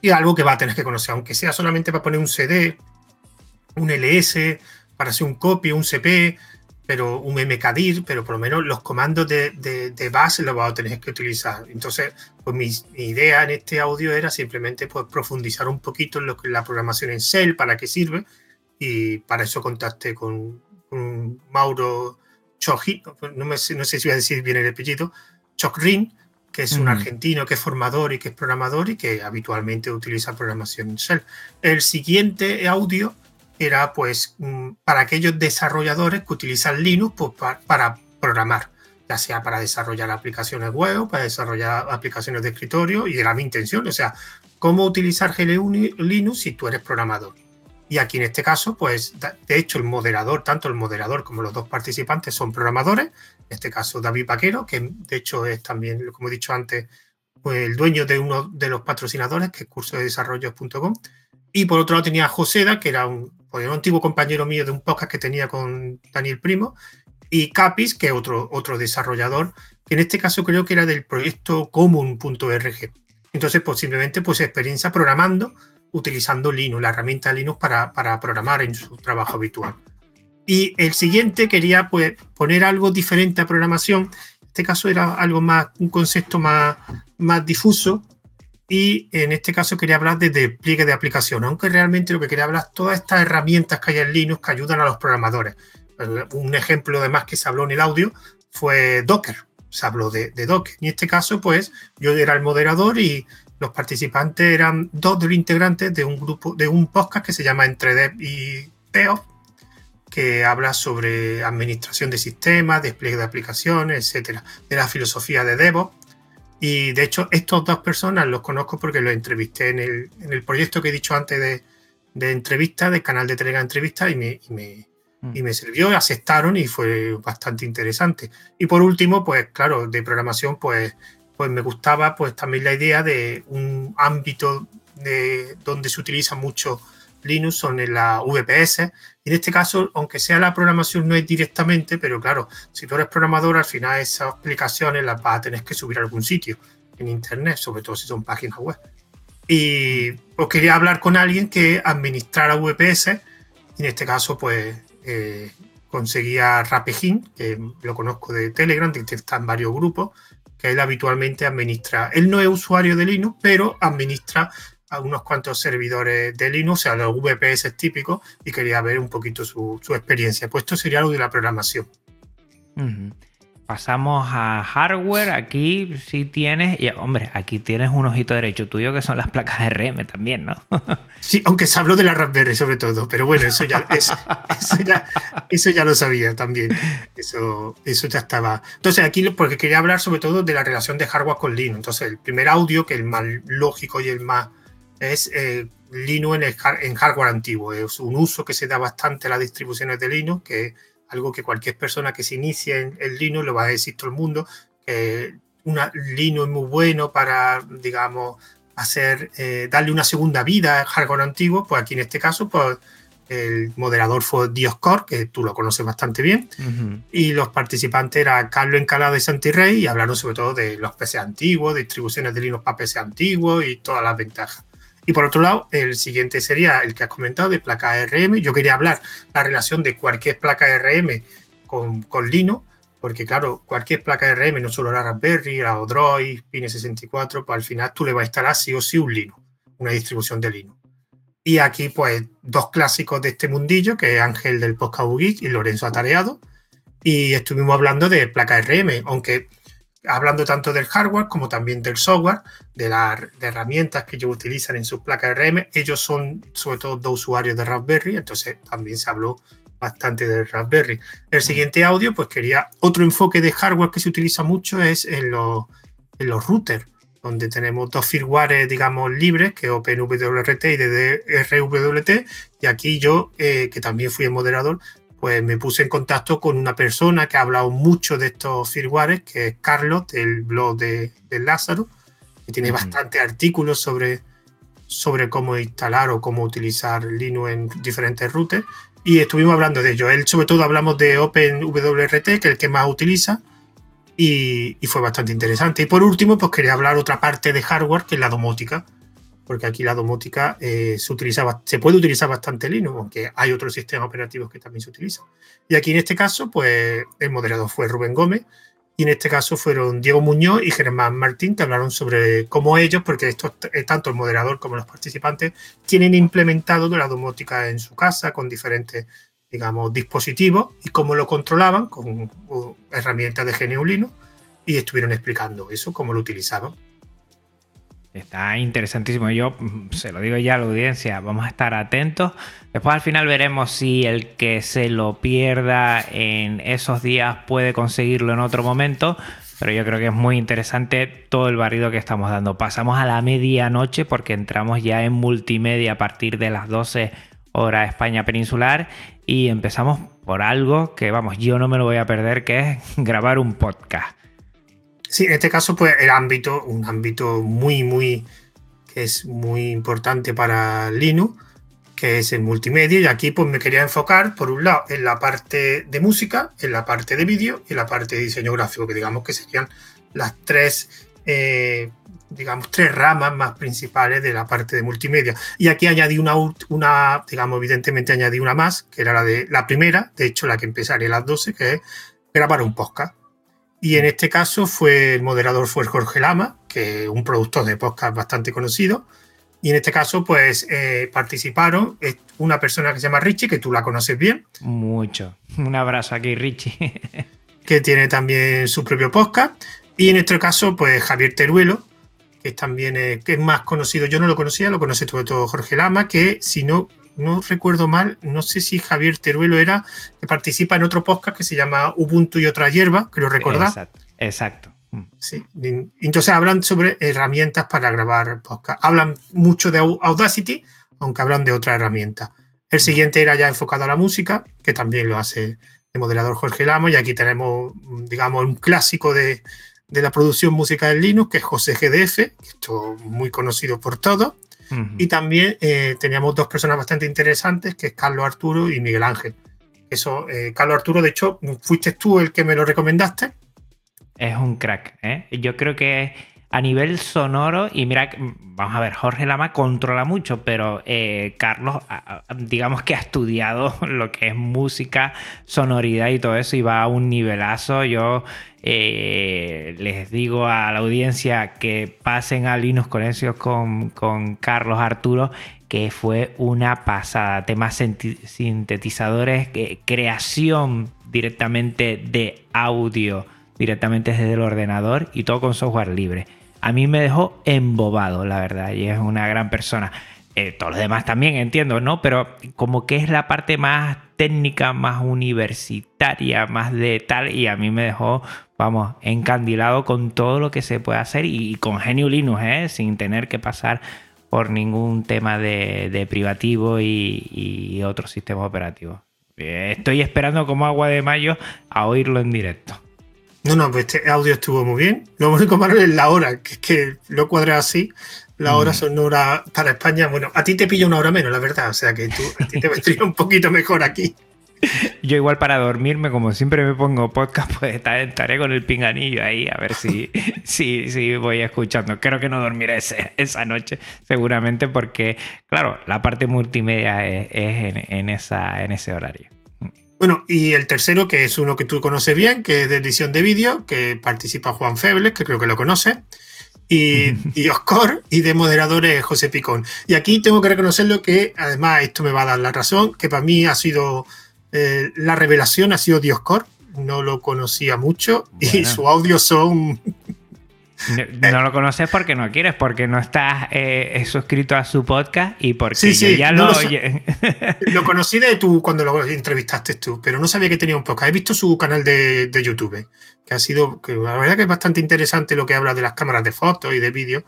y algo que va a tener que conocer, aunque sea solamente para poner un CD, un LS, para hacer un copy, un CP, pero un MKDIR, pero por lo menos los comandos de, de, base los vas a tener que utilizar. Entonces, pues mi, idea en este audio era simplemente pues, profundizar un poquito en lo que es la programación en Shell, para qué sirve, y para eso contacté con, Mauro Choji, no, me, no sé si voy a decir bien el apellido, Chokrin, que es un argentino que es formador y que es programador y que habitualmente utiliza programación en Shell. El siguiente audio era pues mm, para aquellos desarrolladores que utilizan Linux pues, para, programar, ya sea para desarrollar aplicaciones web, para desarrollar aplicaciones de escritorio, y era mi intención, o sea, cómo utilizar GNU Linux si tú eres programador. Y aquí en este caso, pues de hecho el moderador, tanto el moderador como los dos participantes son programadores, en este caso David Vaquero, que de hecho es también, como he dicho antes, pues, el dueño de uno de los patrocinadores, que es curso de desarrollo.com. Y por otro lado tenía a Joseda, que era un, pues, un antiguo compañero mío de un podcast que tenía con Daniel Primo, y Capis, que es otro, otro desarrollador, que en este caso creo que era del proyecto común.org. Entonces, pues simplemente pues experiencia programando utilizando Linux, la herramienta Linux para, para programar en su trabajo habitual. Y el siguiente quería pues, poner algo diferente a programación. En este caso era algo más, un concepto más, más difuso. Y en este caso quería hablar de despliegue de aplicación, aunque realmente lo que quería hablar todas estas herramientas que hay en Linux que ayudan a los programadores. Un ejemplo además que se habló en el audio fue Docker. Se habló de, de Docker. En este caso, pues yo era el moderador y los participantes eran dos de los integrantes de un grupo, de un podcast que se llama Entre Dev y Teo, que habla sobre administración de sistemas, despliegue de aplicaciones, etcétera, de la filosofía de DevOps. Y de hecho, estas dos personas los conozco porque los entrevisté en el, en el proyecto que he dicho antes de, de entrevista, del canal de Telegram Entrevista, y me, y me, y me sirvió, aceptaron y fue bastante interesante. Y por último, pues claro, de programación, pues pues me gustaba pues también la idea de un ámbito de, donde se utiliza mucho Linux son en la VPS. Y en este caso, aunque sea la programación, no es directamente, pero claro, si tú eres programador, al final esas aplicaciones las vas a tener que subir a algún sitio en Internet, sobre todo si son páginas web. Y pues quería hablar con alguien que administrara VPS. Y en este caso, pues eh, conseguía Rapejin, que lo conozco de Telegram, que está en varios grupos, que él habitualmente administra. Él no es usuario de Linux, pero administra a unos cuantos servidores de Linux, o sea, los VPS típicos, y quería ver un poquito su, experiencia. Pues esto sería algo de la programación. Pasamos a hardware. Aquí sí tienes, y hombre, aquí tienes un ojito derecho tuyo que son las placas RM también, ¿no? *laughs* sí, aunque se habló de la Raspberry sobre todo, pero bueno, eso ya, eso ya, lo sabía también. Eso, eso ya estaba. Entonces, aquí porque quería hablar sobre todo de la relación de hardware con Linux. Entonces, el primer audio, que el más lógico y el más es eh, Linux en, en hardware antiguo. Es un uso que se da bastante a las distribuciones de Linux, que algo que cualquier persona que se inicie en el Linux lo va a decir todo el mundo, que una, Linux es muy bueno para, digamos, hacer, eh, darle una segunda vida al hardware antiguo, pues aquí en este caso, pues el moderador fue Dioscore, que tú lo conoces bastante bien, y los participantes eran Carlos Encalado y Santi Rey, y hablaron sobre todo de los PC antiguos, distribuciones de Linux para PC antiguos y todas las ventajas. Y por otro lado, el siguiente sería el que has comentado de placa ARM. Yo quería hablar la relación de cualquier placa ARM con, con Linux, porque claro, cualquier placa ARM, no solo la Raspberry, la Odroid, Pine64, pues al final tú le vas a instalar sí o sí un Linux, una distribución de Linux. Y aquí, pues, dos clásicos de este mundillo, que es Ángel del Podcast y Lorenzo Atareado. Y estuvimos hablando de placa ARM, aunque hablando tanto del hardware como también del software, de las herramientas que ellos utilizan en sus placas RM. Ellos son sobre todo dos usuarios de Raspberry, entonces también se habló bastante de Raspberry. El siguiente audio, pues quería otro enfoque de hardware que se utiliza mucho es en los, en los routers, donde tenemos dos firmware, digamos, libres, que es OpenWRT y DDRWT. Y aquí yo, eh, que también fui el moderador, pues me puse en contacto con una persona que ha hablado mucho de estos firmwares, que es Carlos, del blog de, Lázaro, que tiene bastantes artículos sobre, sobre cómo instalar o cómo utilizar Linux en diferentes routers. Y estuvimos hablando de ello. Él, sobre todo, hablamos de OpenWRT, que es el que más utiliza, y, y, fue bastante interesante. Y por último, pues quería hablar otra parte de hardware, que es la domótica porque aquí la domótica eh, se, utiliza, se puede utilizar bastante Linux, aunque hay otros sistemas operativos que también se utilizan. Y aquí en este caso, pues el moderador fue Rubén Gómez, y en este caso fueron Diego Muñoz y Germán Martín, que hablaron sobre cómo ellos, porque esto, eh, tanto el moderador como los participantes, tienen implementado la domótica en su casa con diferentes, digamos, dispositivos y cómo lo controlaban con herramientas de GNU Linux y estuvieron explicando eso, cómo lo utilizaban. Está interesantísimo. Yo mm, se lo digo ya a la audiencia, vamos a estar atentos. Después al final veremos si el que se lo pierda en esos días puede conseguirlo en otro momento. Pero yo creo que es muy interesante todo el barrido que estamos dando. Pasamos a la medianoche porque entramos ya en multimedia a partir de las 12 horas España peninsular y empezamos por algo que, vamos, yo no me lo voy a perder, que es *laughs* grabar un podcast. Sí, en este caso, pues el ámbito, un ámbito muy, muy, que es muy importante para Linux, que es el multimedia. Y aquí pues me quería enfocar, por un lado, en la parte de música, en la parte de vídeo y en la parte de diseño gráfico, que digamos que serían las tres, eh, digamos, tres ramas más principales de la parte de multimedia. Y aquí añadí una, una, digamos, evidentemente añadí una más, que era la de la primera, de hecho la que empezaré a las 12, que es grabar un podcast. Y en este caso fue el moderador fue Jorge Lama, que es un productor de podcast bastante conocido. Y en este caso, pues eh, participaron una persona que se llama Richie, que tú la conoces bien. Mucho. Un abrazo aquí, Richie. que tiene también su propio podcast. Y en este caso, pues Javier Teruelo, que también que es más conocido. Yo no lo conocía, lo conoce sobre todo Jorge Lama, que si no no recuerdo mal, no sé si Javier Teruelo era, que participa en otro podcast que se llama Ubuntu y otra hierba, creo recordar. Exacto. exacto. Mm. Sí. Entonces hablan sobre herramientas para grabar podcast. Hablan mucho de Audacity, aunque hablan de otra herramienta. El siguiente era ya enfocado a la música, que también lo hace el moderador Jorge Lamo, y aquí tenemos, digamos, un clásico de, de la producción musical en Linux, que es José GDF, esto muy conocido por todos. Y también eh, teníamos dos personas bastante interesantes, que es Carlos Arturo y Miguel Ángel. Eso, eh, Carlos Arturo, de hecho, fuiste tú el que me lo recomendaste. Es un crack, ¿eh? Yo creo que a nivel sonoro, y mira, vamos a ver, Jorge Lama controla mucho, pero eh, Carlos, digamos que ha estudiado *laughs* lo que es música, sonoridad y todo eso, y va a un nivelazo. Yo eh, les digo a la audiencia que pasen a Linux Conexios con, con Carlos Arturo, que fue una pasada. Temas sintetizadores, creación directamente de audio, directamente desde el ordenador y todo con software libre. A mí me dejó embobado, la verdad, y es una gran persona. Eh, todos los demás también entiendo, ¿no? Pero como que es la parte más técnica, más universitaria, más de tal, y a mí me dejó vamos, encandilado con todo lo que se puede hacer y, con Genio Linux, ¿eh? sin tener que pasar por ningún tema de, privativo y, otro sistema operativo. Eh, estoy esperando como agua de mayo a oírlo en directo. No, no, pues este audio estuvo muy bien. Lo único malo es la hora, que es que lo cuadré así. La hora mm. son hora para España. Bueno, a ti te pilla una hora menos, la verdad. O sea que tú, a ti te vendría un poquito mejor aquí. Yo igual para dormirme, como siempre me pongo podcast, pues estaré con el pinganillo ahí a ver si, *laughs* si, si voy escuchando. Creo que no dormiré esa noche, seguramente, porque, claro, la parte multimedia es, en, esa, en ese horario. Bueno, y el tercero, que es uno que tú conoces bien, que es de edición de vídeo, que participa Juan Febles, que creo que lo conoce, y, *laughs* y Oscar, y de moderadores José Picón. Y aquí tengo que reconocerlo que, además, esto me va a dar la razón, que para mí ha sido eh, la revelación ha sido Dioscor, no lo conocía mucho y su audio son... No, lo conoces porque no quieres, porque no estás eh, suscrito a su podcast y porque ya lo, lo, *laughs* lo conocí de tú cuando lo entrevistaste tú, pero no sabía que tenía un podcast. He visto su canal de, de YouTube, que ha sido, que la verdad que es bastante interesante lo que habla de las cámaras de fotos y de vídeo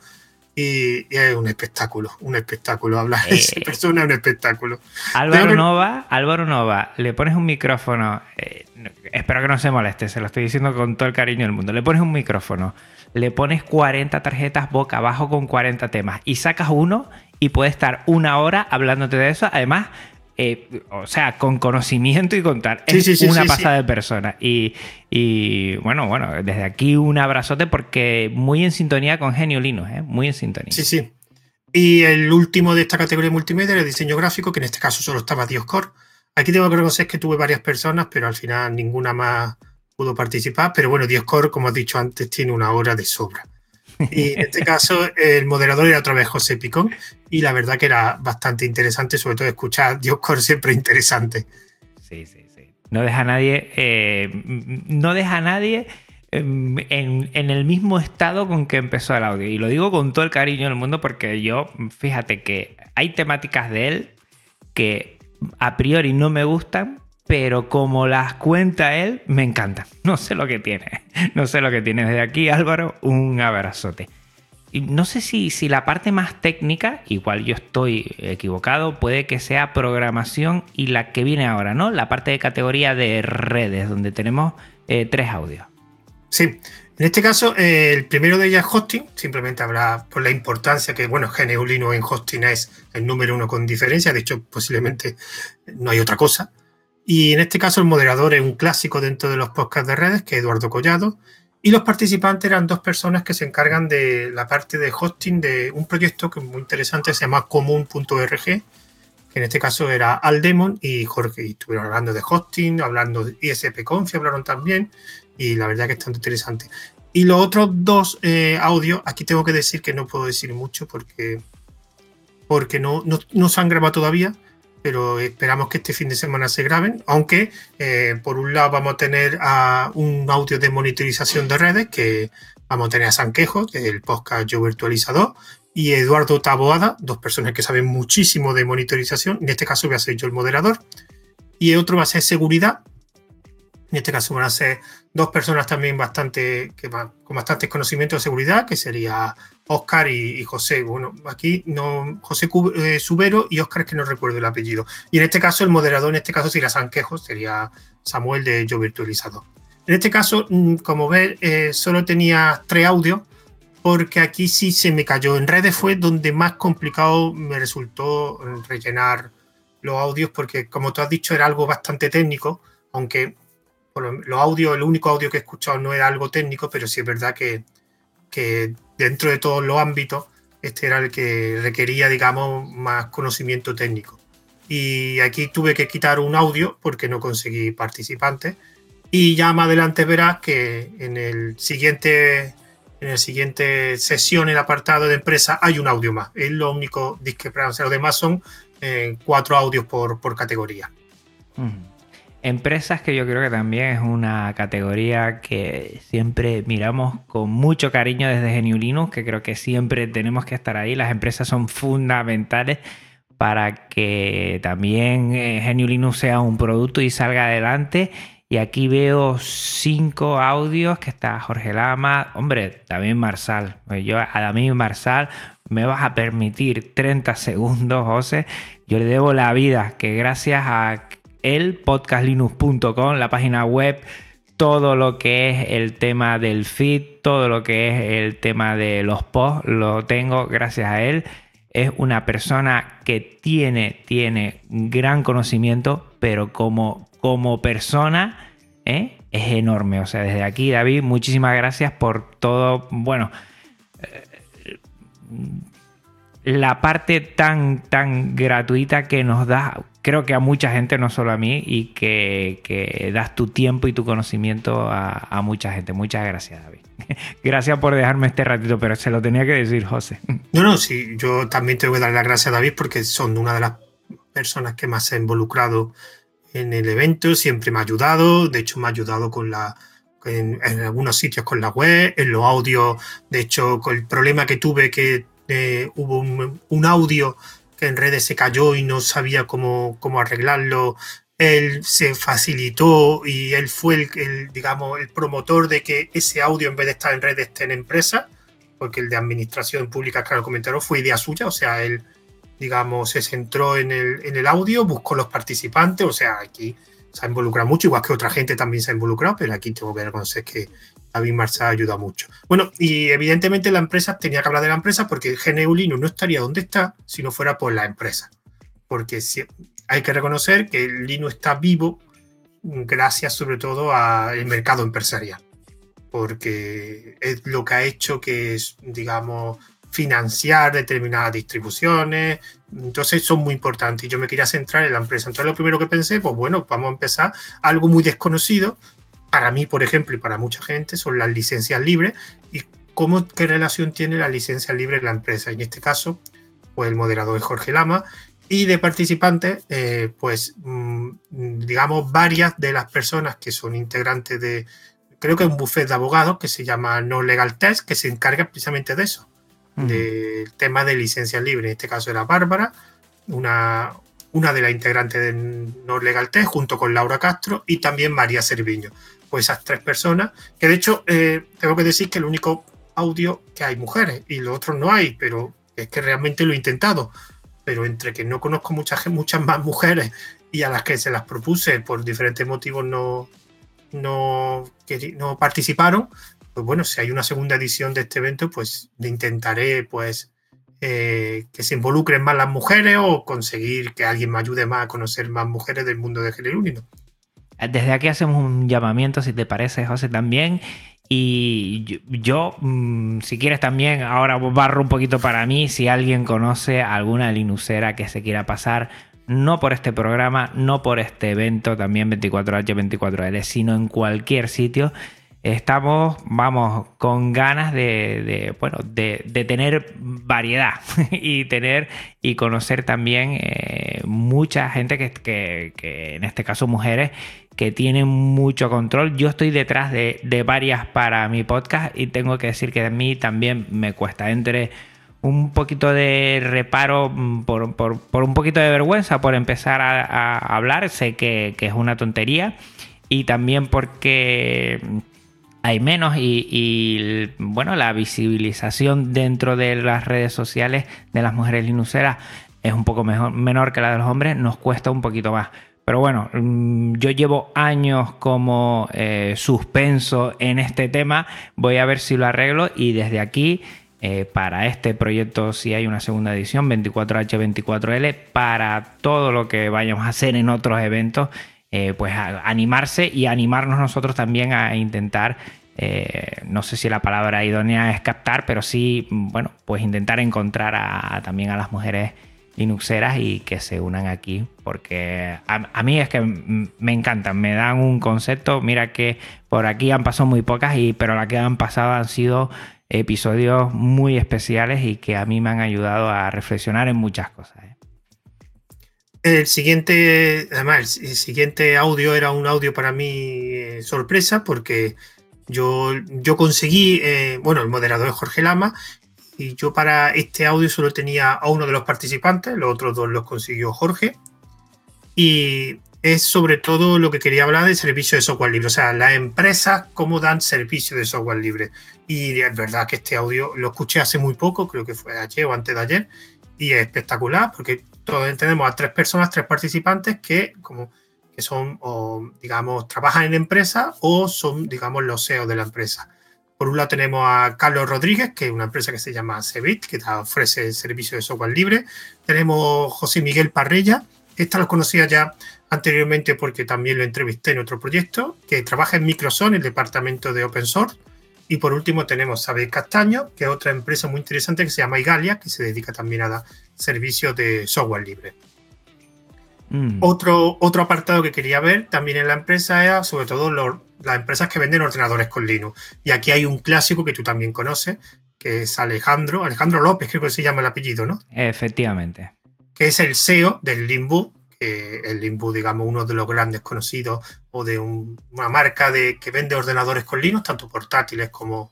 y, es un espectáculo, un espectáculo. Hablar de esa eh, persona es un espectáculo. Álvaro Nova, Álvaro Nova, le pones un micrófono, eh, espero que no se moleste, se lo estoy diciendo con todo el cariño del mundo. Le pones un micrófono, le pones 40 tarjetas boca abajo con 40 temas y sacas uno y puede estar una hora hablándote de eso. Además, eh, o sea, con conocimiento y contar. es una pasada de persona. Y, bueno, bueno, desde aquí un abrazote porque muy en sintonía con Genio Linux, ¿eh? muy en sintonía. Sí, sí. Y el último de esta categoría multimedia era el diseño gráfico, que en este caso solo estaba Dioscore. Aquí tengo que reconocer que tuve varias personas, pero al final ninguna más pudo participar. Pero bueno, Dioscore, como has dicho antes, tiene una hora de sobra. Y en este caso, *laughs* el moderador era otra vez José Picón, y la verdad que era bastante interesante, sobre todo escuchar Dioscor siempre interesante. Sí, sí, sí. No deja a nadie, eh, no deja a nadie en, en, el mismo estado con que empezó el audio. Y lo digo con todo el cariño del mundo porque yo, fíjate que hay temáticas de él que a priori no me gustan, pero como las cuenta él, me encanta. *laughs* No sé lo que tiene. *laughs* No sé lo que tiene. Desde aquí, Álvaro, un abrazote. Y no sé si, si la parte más técnica, igual yo estoy equivocado, puede que sea programación y la que viene ahora, ¿no? La parte de categoría de redes, donde tenemos eh, tres audios. Sí, en este caso, eh, el primero de ellas es hosting, simplemente habrá por la importancia que, bueno, GNU Linux en hosting es el número uno con diferencia, de hecho, posiblemente no hay otra cosa. Y en este caso, el moderador es un clásico dentro de los podcasts de redes, que es Eduardo Collado, y los participantes eran dos personas que se encargan de la parte de hosting de un proyecto que es muy interesante, se llama común.org, que en este caso era Aldemon y Jorge. Y estuvieron hablando de hosting, hablando de ISP-Conf, hablaron también, y la verdad que es bastante interesante. Y los otros dos eh, audios, aquí tengo que decir que no puedo decir mucho porque, porque no, no, no se han grabado todavía pero esperamos que este fin de semana se graben, aunque eh, por un lado vamos a tener a un audio de monitorización de redes, que vamos a tener a Sanquejo, del podcast Yo Virtualizador, y Eduardo Taboada, dos personas que saben muchísimo de monitorización, en este caso voy a ser yo el moderador, y el otro va a ser seguridad, en este caso van a ser dos personas también bastante con bastantes conocimientos de seguridad, que sería Oscar y, José. Bueno, aquí no José eh, Subero y Oscar que no recuerdo el apellido. Y en este caso, el moderador, en este caso sería Sanquejo, sería Samuel de Yo Virtualizado. En este caso, mm, como ves, eh, solo tenía tres audios, porque aquí sí se me cayó. En redes fue donde más complicado me resultó rellenar los audios, porque como tú has dicho, era algo bastante técnico, aunque los audios, el único audio que he escuchado no era algo técnico, pero sí es verdad que, que dentro de todos los ámbitos, este era el que requería, digamos, más conocimiento técnico. Y aquí tuve que quitar un audio porque no conseguí participantes. Y ya más adelante verás que en el siguiente, en el siguiente sesión, el apartado de empresa, hay un audio más. Es lo único discrepancia. Los demás son eh, cuatro audios por, por categoría. Empresas que yo creo que también es una categoría que siempre miramos con mucho cariño desde Geniulinus, que creo que siempre tenemos que estar ahí. Las empresas son fundamentales para que también eh, Geniulinus sea un producto y salga adelante. Y aquí veo cinco audios que está Jorge Lama, hombre, también Marsal. Pues yo a David Marsal me vas a permitir 30 segundos, José. Yo le debo la vida, que gracias a el podcastlinux.com, la página web, todo lo que es el tema del feed, todo lo que es el tema de los posts, lo tengo gracias a él. Es una persona que tiene, tiene gran conocimiento, pero como, como persona ¿eh? es enorme. O sea, desde aquí, David, muchísimas gracias por todo. Bueno, eh, la parte tan, tan gratuita que nos da creo que a mucha gente, no solo a mí, y que, das tu tiempo y tu conocimiento a, mucha gente. Muchas gracias, David. *laughs* gracias por dejarme este ratito, pero se lo tenía que decir, José. *laughs* No, no, sí, yo también tengo que dar las gracias a David porque son una de las personas que más se ha involucrado en el evento, siempre me ha ayudado, de hecho me ha ayudado con la, en, algunos sitios con la web, en los audios, de hecho con el problema que tuve que eh, hubo un audio que en redes se cayó y no sabía cómo, cómo arreglarlo. Él se facilitó y él fue el, digamos, el promotor de que ese audio en vez de estar en redes esté en empresa, porque el de administración pública, claro, comentaron, fue idea suya, o sea, él, digamos, se centró en el, en el audio, buscó los participantes, o sea, aquí se ha involucrado mucho, igual que otra gente también se ha involucrado, pero aquí tengo que reconocer que David Marza ayuda mucho. Bueno, y evidentemente la empresa tenía que hablar de la empresa porque GNU Linux no estaría donde está si no fuera por la empresa. Porque hay que reconocer que Linux está vivo gracias sobre todo al mercado empresarial. Porque es lo que ha hecho que, digamos, financiar determinadas distribuciones. Entonces son muy importantes yo me quería centrar en la empresa. Entonces lo primero que pensé, pues bueno, vamos a empezar algo muy desconocido, para mí, por ejemplo, y para mucha gente, son las licencias libres y cómo, qué relación tiene la licencia libre en la empresa. En este caso, pues el moderador es Jorge Lama y de participantes, eh, pues mm, digamos, varias de las personas que son integrantes de, creo que un buffet de abogados que se llama No Legal Test, que se encarga precisamente de eso, del tema de licencias libres. En este caso era Bárbara, una, una de las integrantes de No Legal Test, junto con Laura Castro y también María Serviño. Pues esas tres personas, que de hecho eh, tengo que decir que el único audio que hay mujeres y los otros no hay, pero es que realmente lo he intentado. Pero entre que no conozco muchas, muchas más mujeres y a las que se las propuse por diferentes motivos no, no, no participaron, pues bueno, si hay una segunda edición de este evento, pues intentaré pues eh, que se involucren más las mujeres o conseguir que alguien me ayude más a conocer más mujeres del mundo de género. Desde aquí hacemos un llamamiento, si te parece, José, también. Y yo, mm, si quieres también, ahora barro un poquito para mí, si alguien conoce alguna linucera que se quiera pasar, no por este programa, no por este evento, también 24H, 24L, sino en cualquier sitio, estamos, vamos, con ganas de, bueno, de, tener variedad *laughs* y tener y conocer también eh, mucha gente que, en este caso mujeres, que tienen mucho control. Yo estoy detrás de, varias para mi podcast y tengo que decir que a mí también me cuesta entre un poquito de reparo mm, por, un poquito de vergüenza por empezar a, hablar, sé que, que es una tontería y también porque hay menos y, bueno, la visibilización dentro de las redes sociales de las mujeres linuceras es un poco mejor, menor que la de los hombres, nos cuesta un poquito más. Pero bueno, mm, yo llevo años como eh, suspenso en este tema, voy a ver si lo arreglo y desde aquí... Eh, para este proyecto si hay una segunda edición 24H24L para todo lo que vayamos a hacer en otros eventos eh, pues animarse y animarnos nosotros también a intentar, eh, no sé si la palabra idónea es captar, pero sí, bueno, pues intentar encontrar a, también a las mujeres linuxeras y que se unan aquí, porque a, mí es que me encantan, me dan un concepto, mira que por aquí han pasado muy pocas, y, pero las que han pasado han sido episodios muy especiales y que a mí me han ayudado a reflexionar en muchas cosas. ¿eh? El siguiente, además, el siguiente audio era un audio para mí eh, sorpresa porque yo, yo conseguí, eh, bueno, el moderador es Jorge Lama y yo para este audio solo tenía a uno de los participantes, los otros dos los consiguió Jorge y es sobre todo lo que quería hablar de servicio de software libre, o sea, las empresas cómo dan servicio de software libre. Y es verdad que este audio lo escuché hace muy poco, creo que fue ayer o antes de ayer, y es espectacular porque todos tenemos a tres personas, tres participantes que, como, que son, o, digamos, trabajan en empresa o son, digamos, los CEO de la empresa. Por un lado tenemos a Carlos Rodríguez, que es una empresa que se llama Cebit, que ofrece el servicio de software libre. Tenemos José Miguel Parrella, esta lo conocía ya anteriormente porque también lo entrevisté en otro proyecto, que trabaja en Microsoft, el departamento de Open Source. Y por último tenemos a Abel Castaño, que es otra empresa muy interesante que se llama Igalia, que se dedica también a dar servicios de software libre. Mm. Otro, otro apartado que quería ver también en la empresa era sobre todo las empresas que venden ordenadores con Linux. Y aquí hay un clásico que tú también conoces, que es Alejandro, Alejandro López, creo que se llama el apellido, ¿no? Efectivamente. Que es el CEO del Limbo, el Limbo, digamos, uno de los grandes conocidos o de una marca de, que vende ordenadores con Linux, tanto portátiles como,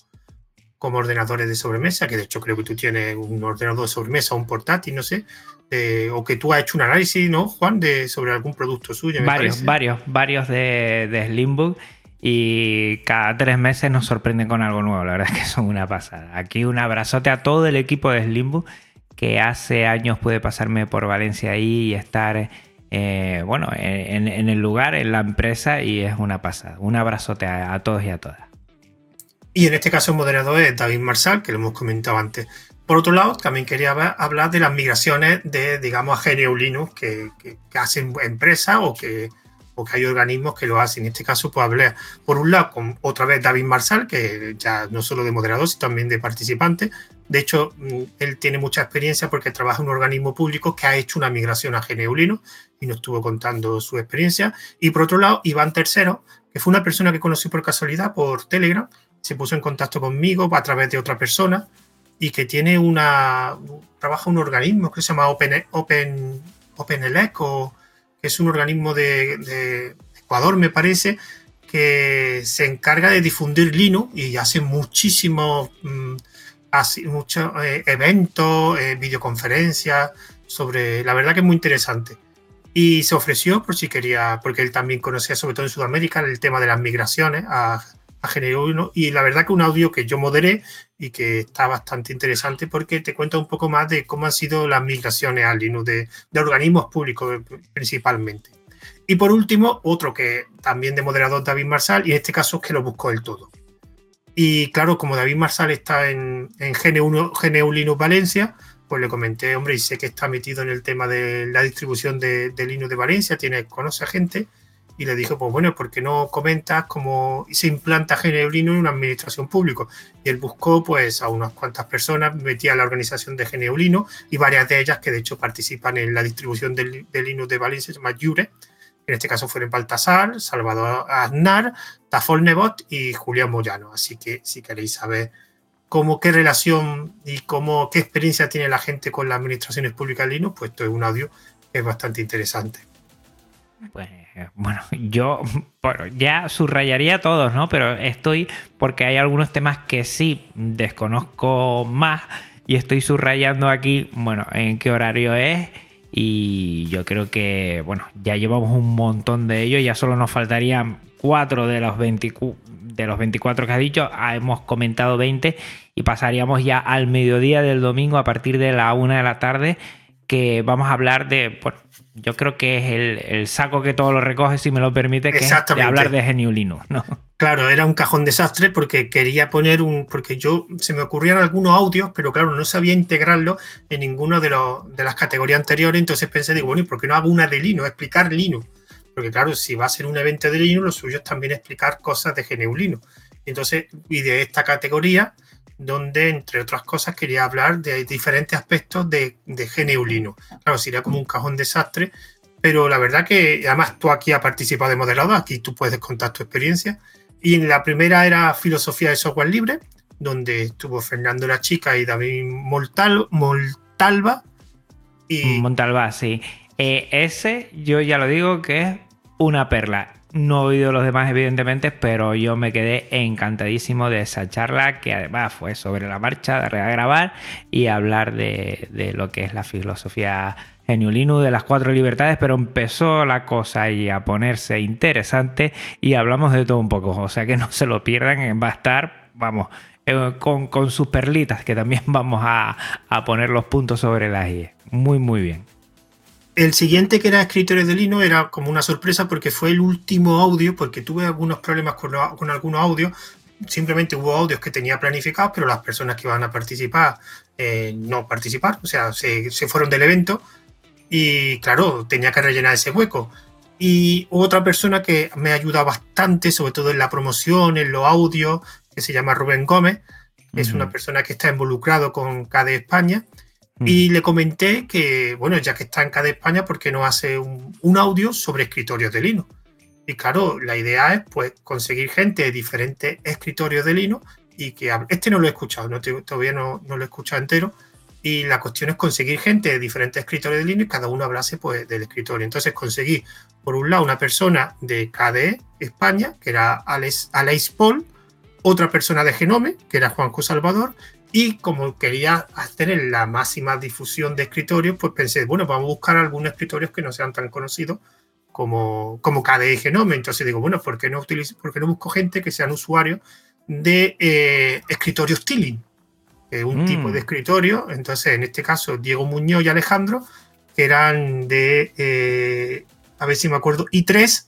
como ordenadores de sobremesa, que de hecho creo que tú tienes un ordenador de sobremesa o un portátil, no sé, o que tú has hecho un análisis, ¿no, Juan, de, sobre algún producto suyo. varios, varios, varios de, de Slimbook y cada tres meses nos sorprenden con algo nuevo, la verdad es que son una pasada. Aquí un abrazote a todo el equipo de Slimbook que hace años pude pasarme por Valencia ahí y estar eh, bueno, en, el lugar, en la empresa y es una pasada. Un abrazote a, todos y a todas. Y en este caso el moderador es David Marsal, que lo hemos comentado antes. Por otro lado, también quería hablar de las migraciones de, digamos, a GNU Linux que, hacen empresas o que, o que hay organismos que lo hacen. En este caso, pues hablé, por un lado, con otra vez David Marsal, que ya no solo de moderador, sino también de participante, de hecho, mm, él tiene mucha experiencia porque trabaja en un organismo público que ha hecho una migración a GNU y nos estuvo contando su experiencia. Y por otro lado, Iván Tercero, que fue una persona que conocí por casualidad por Telegram, se puso en contacto conmigo a través de otra persona y que tiene una. trabaja un organismo que se llama Open, Open, OpenELEC, o, es un organismo de, Ecuador, me parece, que se encarga de difundir Linux y hace muchísimos mm, muchos eh, eventos, eh, videoconferencias sobre. La verdad que es muy interesante. Y se ofreció por si quería, porque él también conocía, sobre todo en Sudamérica, el tema de las migraciones a, a Género 1. Y la verdad que un audio que yo moderé y que está bastante interesante porque te cuenta un poco más de cómo han sido las migraciones al Linux de, de organismos públicos principalmente. Y por último, otro que también de moderador David Marsal, y en este caso es que lo buscó el todo. Y claro, como David Marsal está en, en GNU, GNU Linux Valencia, pues le comenté, hombre, y sé que está metido en el tema de la distribución de, Linux de Valencia, tiene, conoce a gente, y le dije, pues bueno, ¿por qué no comentas cómo se implanta Linux en una administración pública? Y él buscó pues a unas cuantas personas, metía a la organización de GNU Linux y varias de ellas que de hecho participan en la distribución de, Linux de Valencia, se llama Jure. En este caso fueron Baltasar, Salvador Aznar, Tafol Nebot y Julián Moyano. Así que si queréis saber cómo qué relación y cómo qué experiencia tiene la gente con las administraciones públicas Linux, pues esto es un audio que es bastante interesante. Pues bueno, yo bueno, ya subrayaría todos, ¿no? Pero estoy porque hay algunos temas que sí desconozco más y estoy subrayando aquí, bueno, en qué horario es. Y yo creo que, bueno, ya llevamos un montón de ellos, ya solo nos faltarían cuatro de los, de los 24 que has dicho, ah, hemos comentado 20 y pasaríamos ya al mediodía del domingo a partir de la una de la tarde que vamos a hablar de, bueno, yo creo que es el, saco que todo lo recoge, si me lo permite, que es de hablar de Geniulino. ¿no? Claro, era un cajón desastre porque quería poner un. Porque yo se me ocurrían algunos audios, pero claro, no sabía integrarlo en ninguno de, los, de las categorías anteriores. Entonces pensé, digo, bueno, ¿y por qué no hago una de Linux? Explicar Linux. Porque claro, si va a ser un evento de Linux, lo suyo es también explicar cosas de GNU Linux. Entonces, y de esta categoría, donde, entre otras cosas, quería hablar de diferentes aspectos de, de GNU Linux. Claro, sería como un cajón desastre, pero la verdad que, además, tú aquí has participado de moderador, aquí tú puedes contar tu experiencia. Y en la primera era Filosofía de Software Libre, donde estuvo Fernando La Chica y David Moltalba. Y... Montalva, sí. Eh, ese, yo ya lo digo que es una perla. No he oído los demás, evidentemente, pero yo me quedé encantadísimo de esa charla, que además fue sobre la marcha, de grabar y hablar de, lo que es la filosofía geniulino de las cuatro libertades, pero empezó la cosa ahí a ponerse interesante y hablamos de todo un poco. O sea que no se lo pierdan, va a estar, vamos, eh, con, sus perlitas, que también *laughs* vamos a, a poner los puntos sobre las I. Muy, muy bien. El siguiente, que era escritorio de Linux, era como una sorpresa porque fue el último audio, porque tuve algunos problemas con, algunos audios. Simplemente hubo audios que tenía planificados, pero las personas que iban a participar eh, no participaron, o sea, se, fueron del evento. Y claro, tenía que rellenar ese hueco. Y otra persona que me ha ayudado bastante, sobre todo en la promoción, en los audios, que se llama Rubén Gómez, es una persona que está involucrado con KDE España y le comenté que, bueno, ya que está en cada España, ¿por qué no hace un, audio sobre escritorios de Linux? Y claro, la idea es pues conseguir gente de diferentes escritorios de Linux y que este no lo he escuchado, no, todavía no, no, lo he escuchado entero. Y la cuestión es conseguir gente de diferentes escritorios de Linux cada uno hablase pues del escritorio. Entonces conseguí, por un lado, una persona de KDE España, que era Alex, Alex Paul, otra persona de Genome, que era Juanjo Salvador, y como quería hacer la máxima difusión de escritorios, pues pensé, bueno, vamos a buscar algunos escritorios que no sean tan conocidos como, como KDE Genome. Entonces digo, bueno, ¿por qué no, utilizo, por qué no busco gente que sean usuarios de eh, escritorios Tilling? un mm. tipo de escritorio. Entonces, en este caso, Diego Muñoz y Alejandro, que eran de, eh, a ver si me acuerdo, i3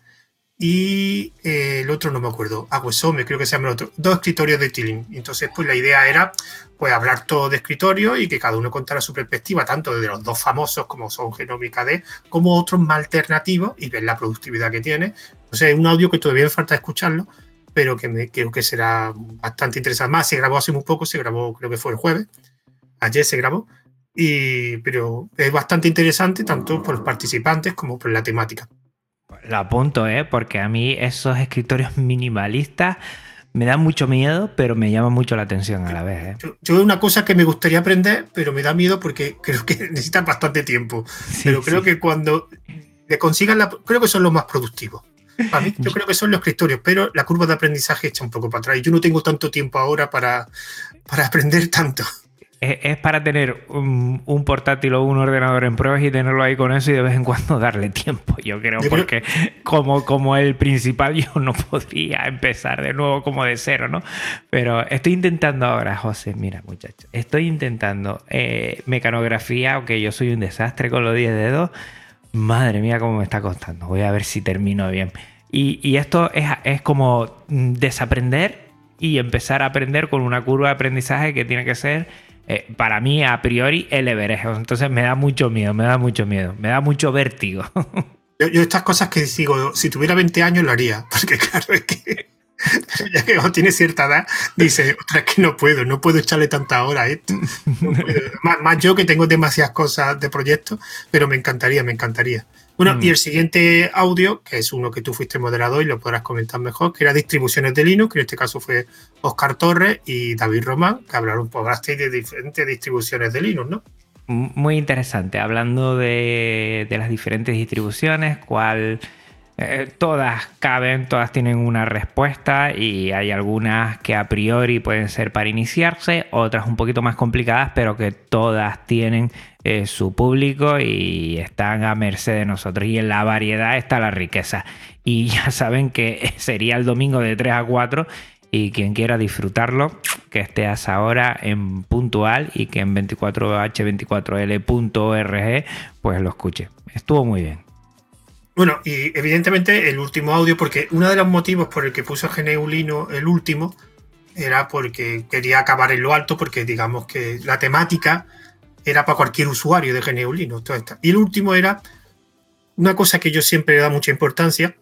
y eh, el otro no me acuerdo, Aguesome, creo que se llama el otro, dos escritorios de Tilling. Entonces, pues la idea era pues hablar todo de escritorio y que cada uno contara su perspectiva, tanto de los dos famosos como son Genómica D, como otros más alternativos y ver la productividad que tiene. O sea, es un audio que todavía falta escucharlo, pero que me, creo que será bastante interesante. Más, se grabó hace muy poco, se grabó, creo que fue el jueves, ayer se grabó, y, pero es bastante interesante tanto por los participantes como por la temática. Lo apunto, ¿eh? Porque a mí esos escritorios minimalistas me dan mucho miedo, pero me llaman mucho la atención a la vez. ¿eh? Yo, yo una cosa que me gustaría aprender, pero me da miedo porque *laughs* creo que necesitan bastante tiempo. pero creo que cuando le consigan la... Creo que son los más productivos. Mí yo creo que son los escritorios, pero la curva de aprendizaje echa un poco para atrás. Yo no tengo tanto tiempo ahora para, para aprender tanto es, para tener un, portátil o un ordenador en pruebas y tenerlo ahí con eso y de vez en cuando *laughs* darle tiempo, yo creo, porque como, como el principal *laughs* yo no podría empezar de nuevo como de cero, ¿no? Pero estoy intentando ahora, José, mira muchachos, estoy intentando eh, mecanografía, aunque yo soy un desastre con los 10 dedos, madre mía cómo me está costando, voy a ver si termino bien. Y, y esto es, es como desaprender y empezar a aprender con una curva de aprendizaje que tiene que ser eh, para mí a priori el Everest. Entonces me da mucho miedo, me da mucho miedo, me da mucho vértigo. *laughs* Yo, estas cosas que digo, si tuviera 20 años lo haría, *laughs* porque claro, es que *laughs* ya que tiene cierta edad, dice, otra que no puedo, no puedo echarle tanta hora a esto. más, yo que tengo demasiadas cosas de proyecto, pero me encantaría, me encantaría. Bueno, y mm. el siguiente audio, que es uno que tú fuiste moderador y lo podrás comentar mejor, que era distribuciones de Linux, que en este caso fue Oscar Torres y David Román, que hablaron por de diferentes distribuciones de Linux, ¿no? Muy interesante, hablando de, de las diferentes distribuciones, cuál eh, todas caben, todas tienen una respuesta y hay algunas que a priori pueden ser para iniciarse, otras un poquito más complicadas, pero que todas tienen eh, su público y están a merced de nosotros. Y en la variedad está la riqueza. Y *laughs* ya saben que sería el domingo de 3 a 4 y quien quiera disfrutarlo, que esté hasta ahora en puntual y que en 24h24l.org pues lo escuche. Estuvo muy bien. Bueno, y evidentemente el último audio, porque uno de los motivos por el que puso Geneulino el último era porque quería acabar en lo alto, porque digamos que la temática era para cualquier usuario de Geneulino. Y el último era una cosa que yo siempre le da mucha importancia,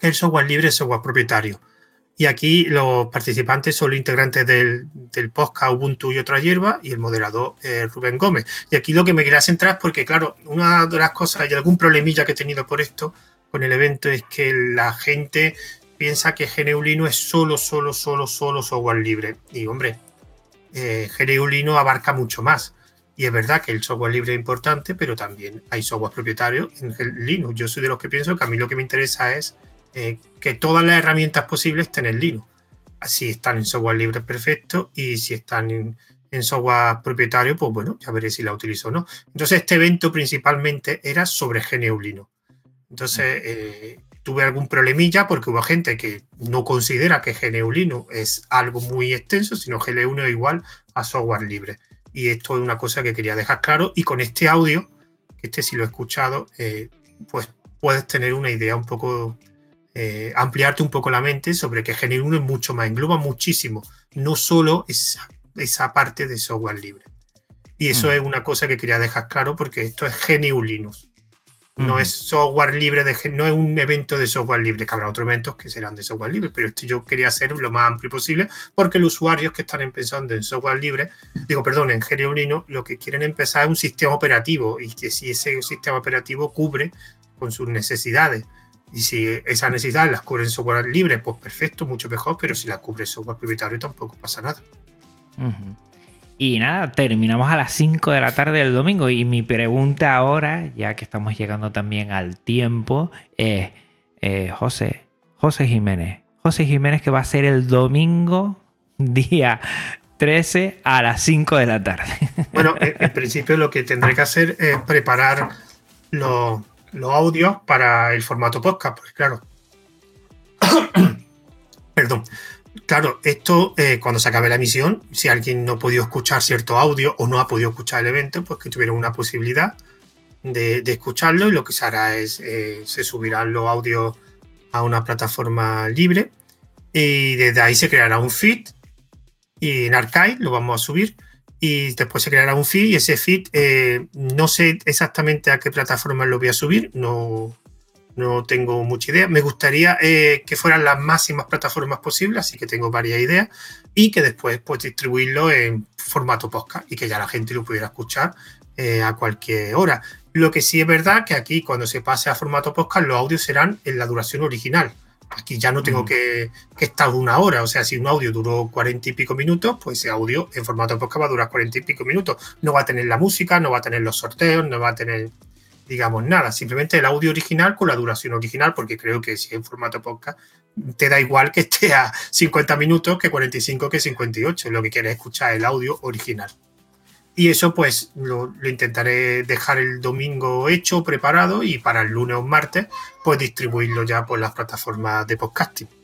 el software libre, el software propietario. Y aquí los participantes son los integrantes del, del podcast Ubuntu y otra hierba y el moderador Rubén Gómez. Y aquí lo que me quería centrar porque, claro, una de las cosas y algún problemilla que he tenido por esto, con el evento, es que la gente piensa que Geneulino es solo, solo, solo, solo software libre. Y hombre, eh, Geneulino abarca mucho más. Y es verdad que el software libre es importante, pero también hay software propietario en Linux. Yo soy de los que pienso que a mí lo que me interesa es eh, que todas las herramientas posibles estén en Linux. Si están en software libre, perfecto, y si están en, software propietario, pues bueno, ya veré si la utilizo o no. Entonces, este evento principalmente era sobre GNU Linux. Entonces, eh, tuve algún problemilla porque hubo gente que no considera que GNU Linux es algo muy extenso, sino GNU es igual a software libre. Y esto es una cosa que quería dejar claro. Y con este audio, que este sí lo he escuchado, eh, pues puedes tener una idea un poco eh, ampliarte un poco la mente sobre que GNU es mucho más, engloba muchísimo, no solo esa, esa parte de software libre. Y eso mm. es una cosa que quería dejar claro porque esto es GNU Linux. No es software libre, de, no es un evento de software libre, que habrá otros eventos que serán de software libre, pero esto yo quería hacer lo más amplio posible porque los usuarios que están empezando en software libre, digo, perdón, en GNU lo que quieren empezar es un sistema operativo y que si ese sistema operativo cubre con sus necesidades y si esa necesidad las cubre en software libre, pues perfecto, mucho mejor, pero si las cubre software propietario tampoco pasa nada. Y nada, terminamos a las 5 de la tarde del domingo. Y mi pregunta ahora, ya que estamos llegando también al tiempo, es, eh, José, José Jiménez. José Jiménez que va a ser el domingo *laughs* día 13 a las 5 de la tarde. *laughs* Bueno, en principio lo que tendré que hacer es preparar los los audios para el formato podcast, porque claro. *coughs* Perdón. Claro, esto eh, cuando se acabe la emisión, si alguien no ha podido escuchar cierto audio o no ha podido escuchar el evento, pues que tuviera una posibilidad de, escucharlo y lo que se hará es, eh, se subirán los audios a una plataforma libre y desde ahí se creará un feed y en Archive lo vamos a subir y después se creará un feed y ese feed eh, no sé exactamente a qué plataforma lo voy a subir, no, no tengo mucha idea. Me gustaría eh, que fueran las máximas plataformas posibles, así que tengo varias ideas y que después pues distribuirlo en formato podcast y que ya la gente lo pudiera escuchar eh, a cualquier hora. Lo que sí es verdad que aquí cuando se pase a formato podcast los audios serán en la duración original. Aquí ya no tengo mm. que, estar una hora. O sea, si un audio duró cuarenta y pico minutos, pues ese audio en formato podcast va a durar cuarenta y pico minutos. No va a tener la música, no va a tener los sorteos, no va a tener. Digamos, nada, simplemente el audio original con la duración original, porque creo que si es en formato podcast, te da igual que esté a 50 minutos que 45 que 58, lo que quieres escuchar el audio original. Y eso pues lo, intentaré dejar el domingo hecho, preparado y para el lunes o martes pues distribuirlo ya por las plataformas de podcasting.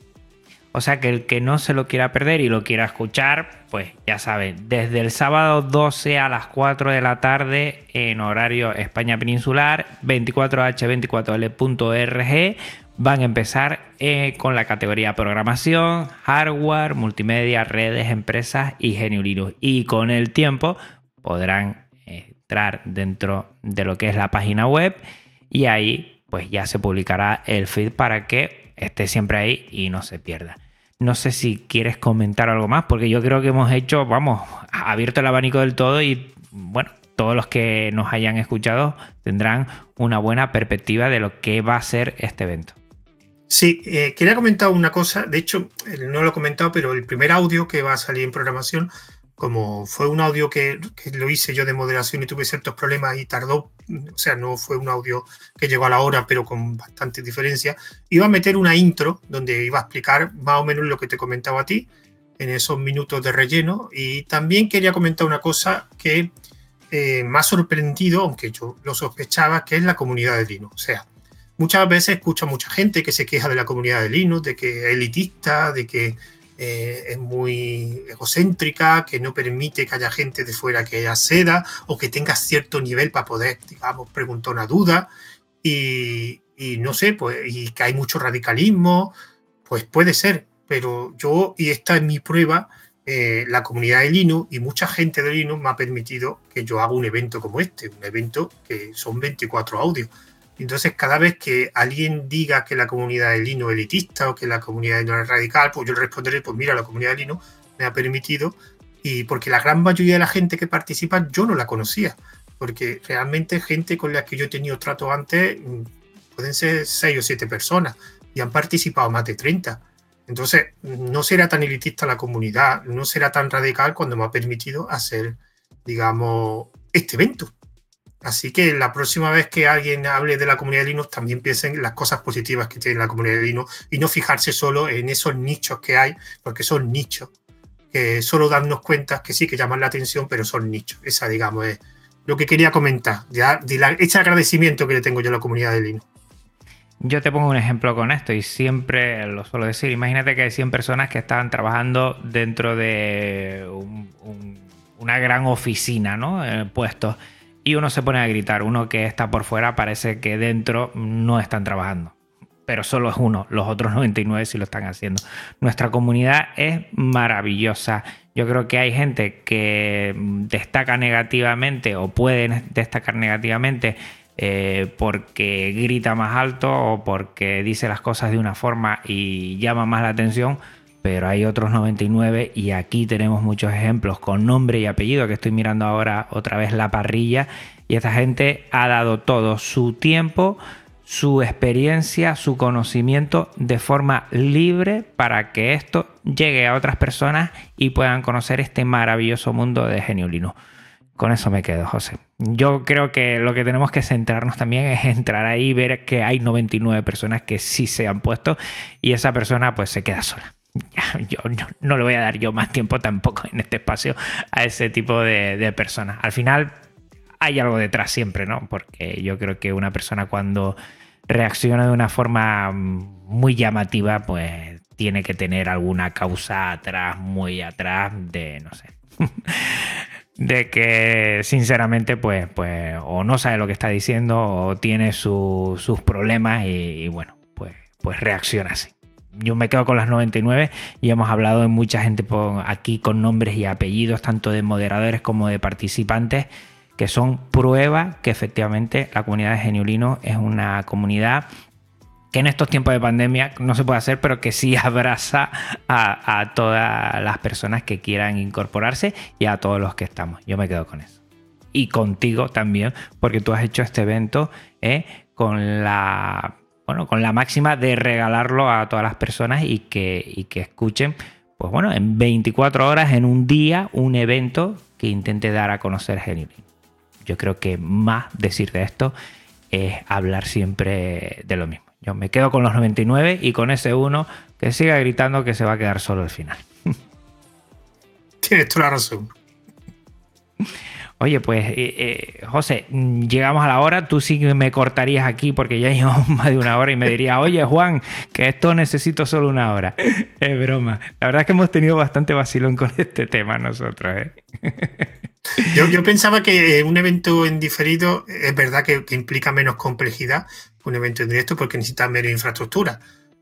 O sea que el que no se lo quiera perder y lo quiera escuchar, pues ya saben, desde el sábado 12 a las 4 de la tarde en horario España Peninsular, 24h24l.org, van a empezar eh, con la categoría programación, hardware, multimedia, redes, empresas y Linux. Y con el tiempo podrán entrar dentro de lo que es la página web y ahí pues ya se publicará el feed para que esté siempre ahí y no se pierda. No sé si quieres comentar algo más, porque yo creo que hemos hecho, vamos, abierto el abanico del todo y bueno, todos los que nos hayan escuchado tendrán una buena perspectiva de lo que va a ser este evento. Sí, eh, quería comentar una cosa, de hecho, no lo he comentado, pero el primer audio que va a salir en programación como fue un audio que, lo hice yo de moderación y tuve ciertos problemas y tardó, o sea, no fue un audio que llegó a la hora, pero con bastante diferencia, iba a meter una intro donde iba a explicar más o menos lo que te comentaba a ti en esos minutos de relleno. Y también quería comentar una cosa que eh, me ha sorprendido, aunque yo lo sospechaba, que es la comunidad de Linux. O sea, muchas veces escucho mucha gente que se queja de la comunidad de Linux, de que es elitista, de que eh, es muy egocéntrica, que no permite que haya gente de fuera que acceda o que tenga cierto nivel para poder, digamos, preguntar una duda. Y, no sé, pues, y que hay mucho radicalismo, pues puede ser, pero yo, y esta es mi prueba, eh, la comunidad de Linux y mucha gente de Linux me ha permitido que yo haga un evento como este, un evento que son 24 audios. Entonces, cada vez que alguien diga que la comunidad de Linux es elitista o que la comunidad de Linux es radical, pues yo le responderé, pues mira, la comunidad de Linux me ha permitido, y porque la gran mayoría de la gente que participa yo no la conocía, porque realmente gente con la que yo he tenido trato antes mm, pueden ser seis o siete personas y han participado más de 30. Entonces, no será tan elitista la comunidad, no será tan radical cuando me ha permitido hacer, digamos, este evento. Así que la próxima vez que alguien hable de la comunidad de Linux, también piensen en las cosas positivas que tiene la comunidad de Linux y no fijarse solo en esos nichos que hay, porque son nichos, que solo darnos cuenta que sí, que llaman la atención, pero son nichos. Esa, digamos, es lo que quería comentar, ya de ese agradecimiento que le tengo yo a la comunidad de Linux. Yo te pongo un ejemplo con esto y siempre lo suelo decir. Imagínate que hay 100 personas que estaban trabajando dentro de una gran oficina, ¿no? Eh, puestos y uno se pone a gritar. Uno que está por fuera parece que dentro no están trabajando. Pero solo es uno, los otros 99 sí lo están haciendo. Nuestra comunidad es maravillosa. Yo creo que hay gente que destaca negativamente o puede destacar negativamente eh, porque grita más alto o porque dice las cosas de una forma y llama más la atención pero hay otros 99 y aquí tenemos muchos ejemplos con nombre y apellido que estoy mirando ahora otra vez la parrilla y esta gente ha dado todo su tiempo, su experiencia, su conocimiento de forma libre para que esto llegue a otras personas y puedan conocer este maravilloso mundo de Genio Con eso me quedo, José. Yo creo que lo que tenemos que centrarnos también es entrar ahí y ver que hay 99 personas que sí se han puesto y esa persona pues se queda sola. *laughs* yo no, le voy a dar yo más tiempo tampoco en este espacio a ese tipo de, personas. Al final hay algo detrás siempre, ¿no? Porque yo creo que una persona cuando reacciona de una forma muy llamativa, pues tiene que tener alguna causa atrás, muy atrás, de no sé. *laughs* de que sinceramente pues, pues o no sabe lo que está diciendo o tiene sus problemas y, y bueno, pues, pues reacciona así yo me quedo con las 99 y hemos hablado de mucha gente aquí con nombres y apellidos, tanto de moderadores como de participantes, que son prueba que efectivamente la comunidad de Geniulino es una comunidad que en estos tiempos de pandemia no se puede hacer, pero que sí *laughs* abraza a, todas las personas que quieran incorporarse y a todos los que estamos. Yo me quedo con eso. Y contigo también, porque tú has hecho este evento eh, con la bueno, con la máxima de regalarlo a todas las personas y que, que escuchen, pues bueno, en 24 horas, en un día, un evento que intente dar a conocer Genuine. Yo creo que más decir de esto es hablar siempre de lo mismo. Yo me quedo con los 99 y con ese uno que siga gritando que se va a quedar solo al final. Tienes toda la razón. *laughs* Oye, pues, eh, eh, José, llegamos a la hora. Tú sí me cortarías aquí porque ya *laughs* llevamos más de una hora y me dirías, oye, Juan, que esto necesito solo una hora. *laughs* Es broma. La verdad es que hemos tenido bastante vacilón con *laughs* este tema nosotros. ¿eh? Yo, pensaba que un evento en diferido es verdad que, implica menos complejidad que un evento en directo porque necesita menos infraestructura,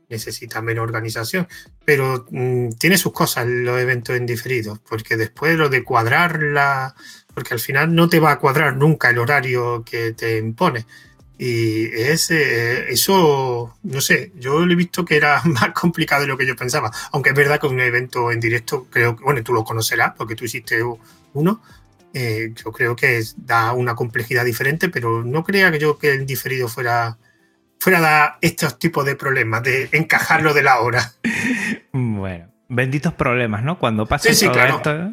necesita menos organización, pero mm, tiene sus cosas los eventos en diferido, porque después lo de cuadrar la porque al final no te va a cuadrar nunca el horario que te impone. Y es eh, eso, no sé, yo lo he visto que era *laughs* más complicado de lo que yo pensaba. Aunque es verdad que un evento en directo, creo que, bueno, tú lo conocerás porque tú hiciste uno. Eh, yo creo que da una complejidad diferente, pero no creía que yo que el diferido fuera, fuera dar estos tipos de problemas, de encajarlo de la hora. *laughs* Bueno, benditos problemas, ¿no? Cuando pase todo esto,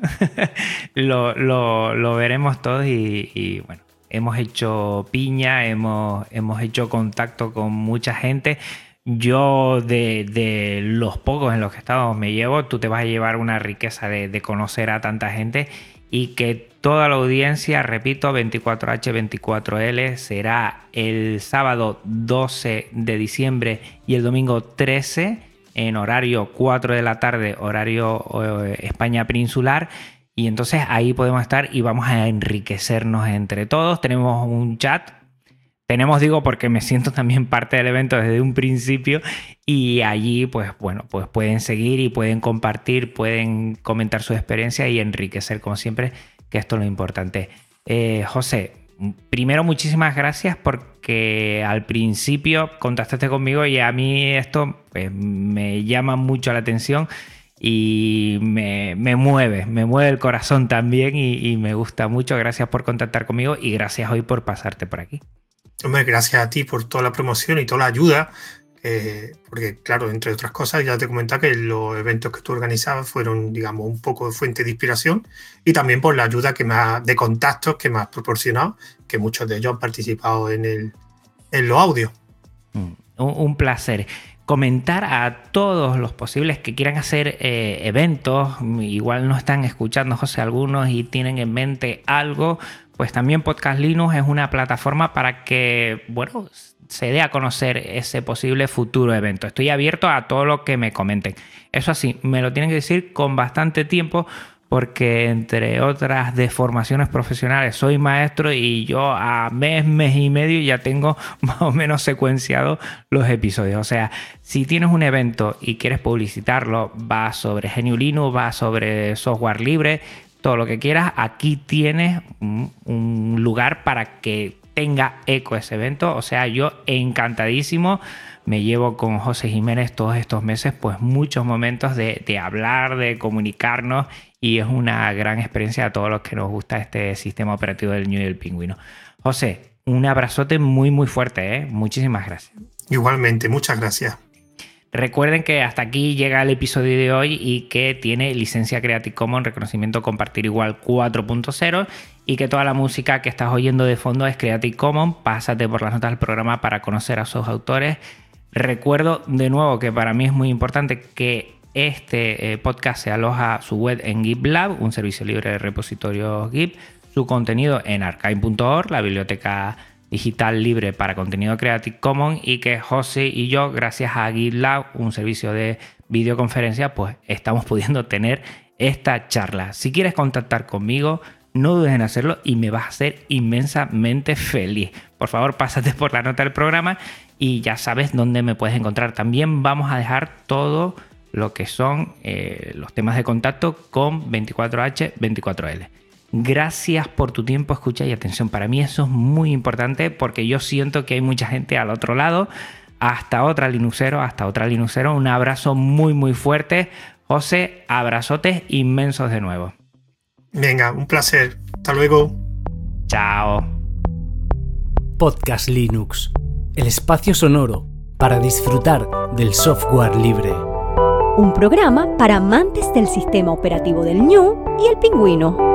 *laughs* lo, veremos todos y, bueno, hemos hecho piña, hemos, hemos hecho contacto con mucha gente. Yo de, los pocos en los que estamos me llevo, tú te vas a llevar una riqueza de, de conocer a tanta gente y que toda la audiencia, repito, 24H24L será el sábado 12 de diciembre y el domingo 13 en horario 4 de la tarde, horario eh, España peninsular. Y entonces ahí podemos estar y vamos a enriquecernos entre todos. Tenemos un chat. Tenemos, digo, porque me siento también parte del evento desde un principio y allí, pues bueno, pues pueden seguir y pueden compartir, pueden comentar su experiencia y enriquecer, como siempre, que esto es lo importante. Eh, José, primero muchísimas gracias porque al principio contactaste conmigo y a mí esto pues, me llama mucho la atención y me, mueve, me mueve el corazón también y, me gusta mucho. Gracias por contactar conmigo y gracias hoy por pasarte por aquí. Gracias a ti por toda la promoción y toda la ayuda eh, porque claro, entre otras cosas, ya te comentaba que los eventos que tú organizabas fueron, digamos, un poco de fuente de inspiración y también por la ayuda que me de contactos que me has proporcionado, que muchos de ellos han participado en, el, en los audios. Mm, un, placer comentar a todos los posibles que quieran hacer eh, eventos, igual no están escuchando José algunos y tienen en mente algo, pues también Podcast Linux es una plataforma para que, bueno, se dé a conocer ese posible futuro evento. Estoy abierto a todo lo que me comenten. Eso sí, me lo tienen que decir con bastante tiempo porque entre otras deformaciones profesionales soy maestro y yo a mes, mes y medio ya tengo *laughs* más o menos secuenciado los episodios. O sea, si tienes un evento y quieres publicitarlo, va sobre Geniulino, va sobre software libre, todo lo que quieras, aquí tienes un lugar para que tenga eco ese evento. O sea, yo encantadísimo. Me llevo con José Jiménez todos estos meses, pues muchos momentos de, hablar, de comunicarnos y es una gran experiencia a todos los que nos gusta este sistema operativo del New y el Pingüino. José, un abrazote muy muy fuerte, ¿eh? muchísimas gracias. Igualmente, muchas gracias. Recuerden que hasta aquí llega el episodio de hoy y que tiene licencia Creative Commons, reconocimiento compartir igual 4.0 y que toda la música que estás oyendo de fondo es Creative Commons. Pásate por las notas del programa para conocer a sus autores. Recuerdo de nuevo que para mí es muy importante que este eh, podcast se aloja su web en GitLab, un servicio libre de repositorio Git, su contenido en archive.org, la biblioteca digital libre para contenido Creative Commons y que José y yo, gracias a GitLab, un servicio de videoconferencia, pues estamos pudiendo tener esta charla. Si quieres contactar conmigo, no dudes en hacerlo y me vas a hacer inmensamente feliz. Por favor, pásate por la nota del programa y ya sabes dónde me puedes encontrar. También vamos a dejar todo lo que son eh, los temas de contacto con 24H, 24L. Gracias por tu tiempo, escucha y atención. Para mí eso es muy importante porque yo siento que hay mucha gente al otro lado. Hasta otra Linuxero, hasta otra Linuxero. Un abrazo muy, muy fuerte. José, abrazotes inmensos de nuevo. Venga, un placer. Hasta luego. Chao. Podcast Linux, el espacio sonoro para disfrutar del software libre. Un programa para amantes del sistema operativo del ñu y el pingüino.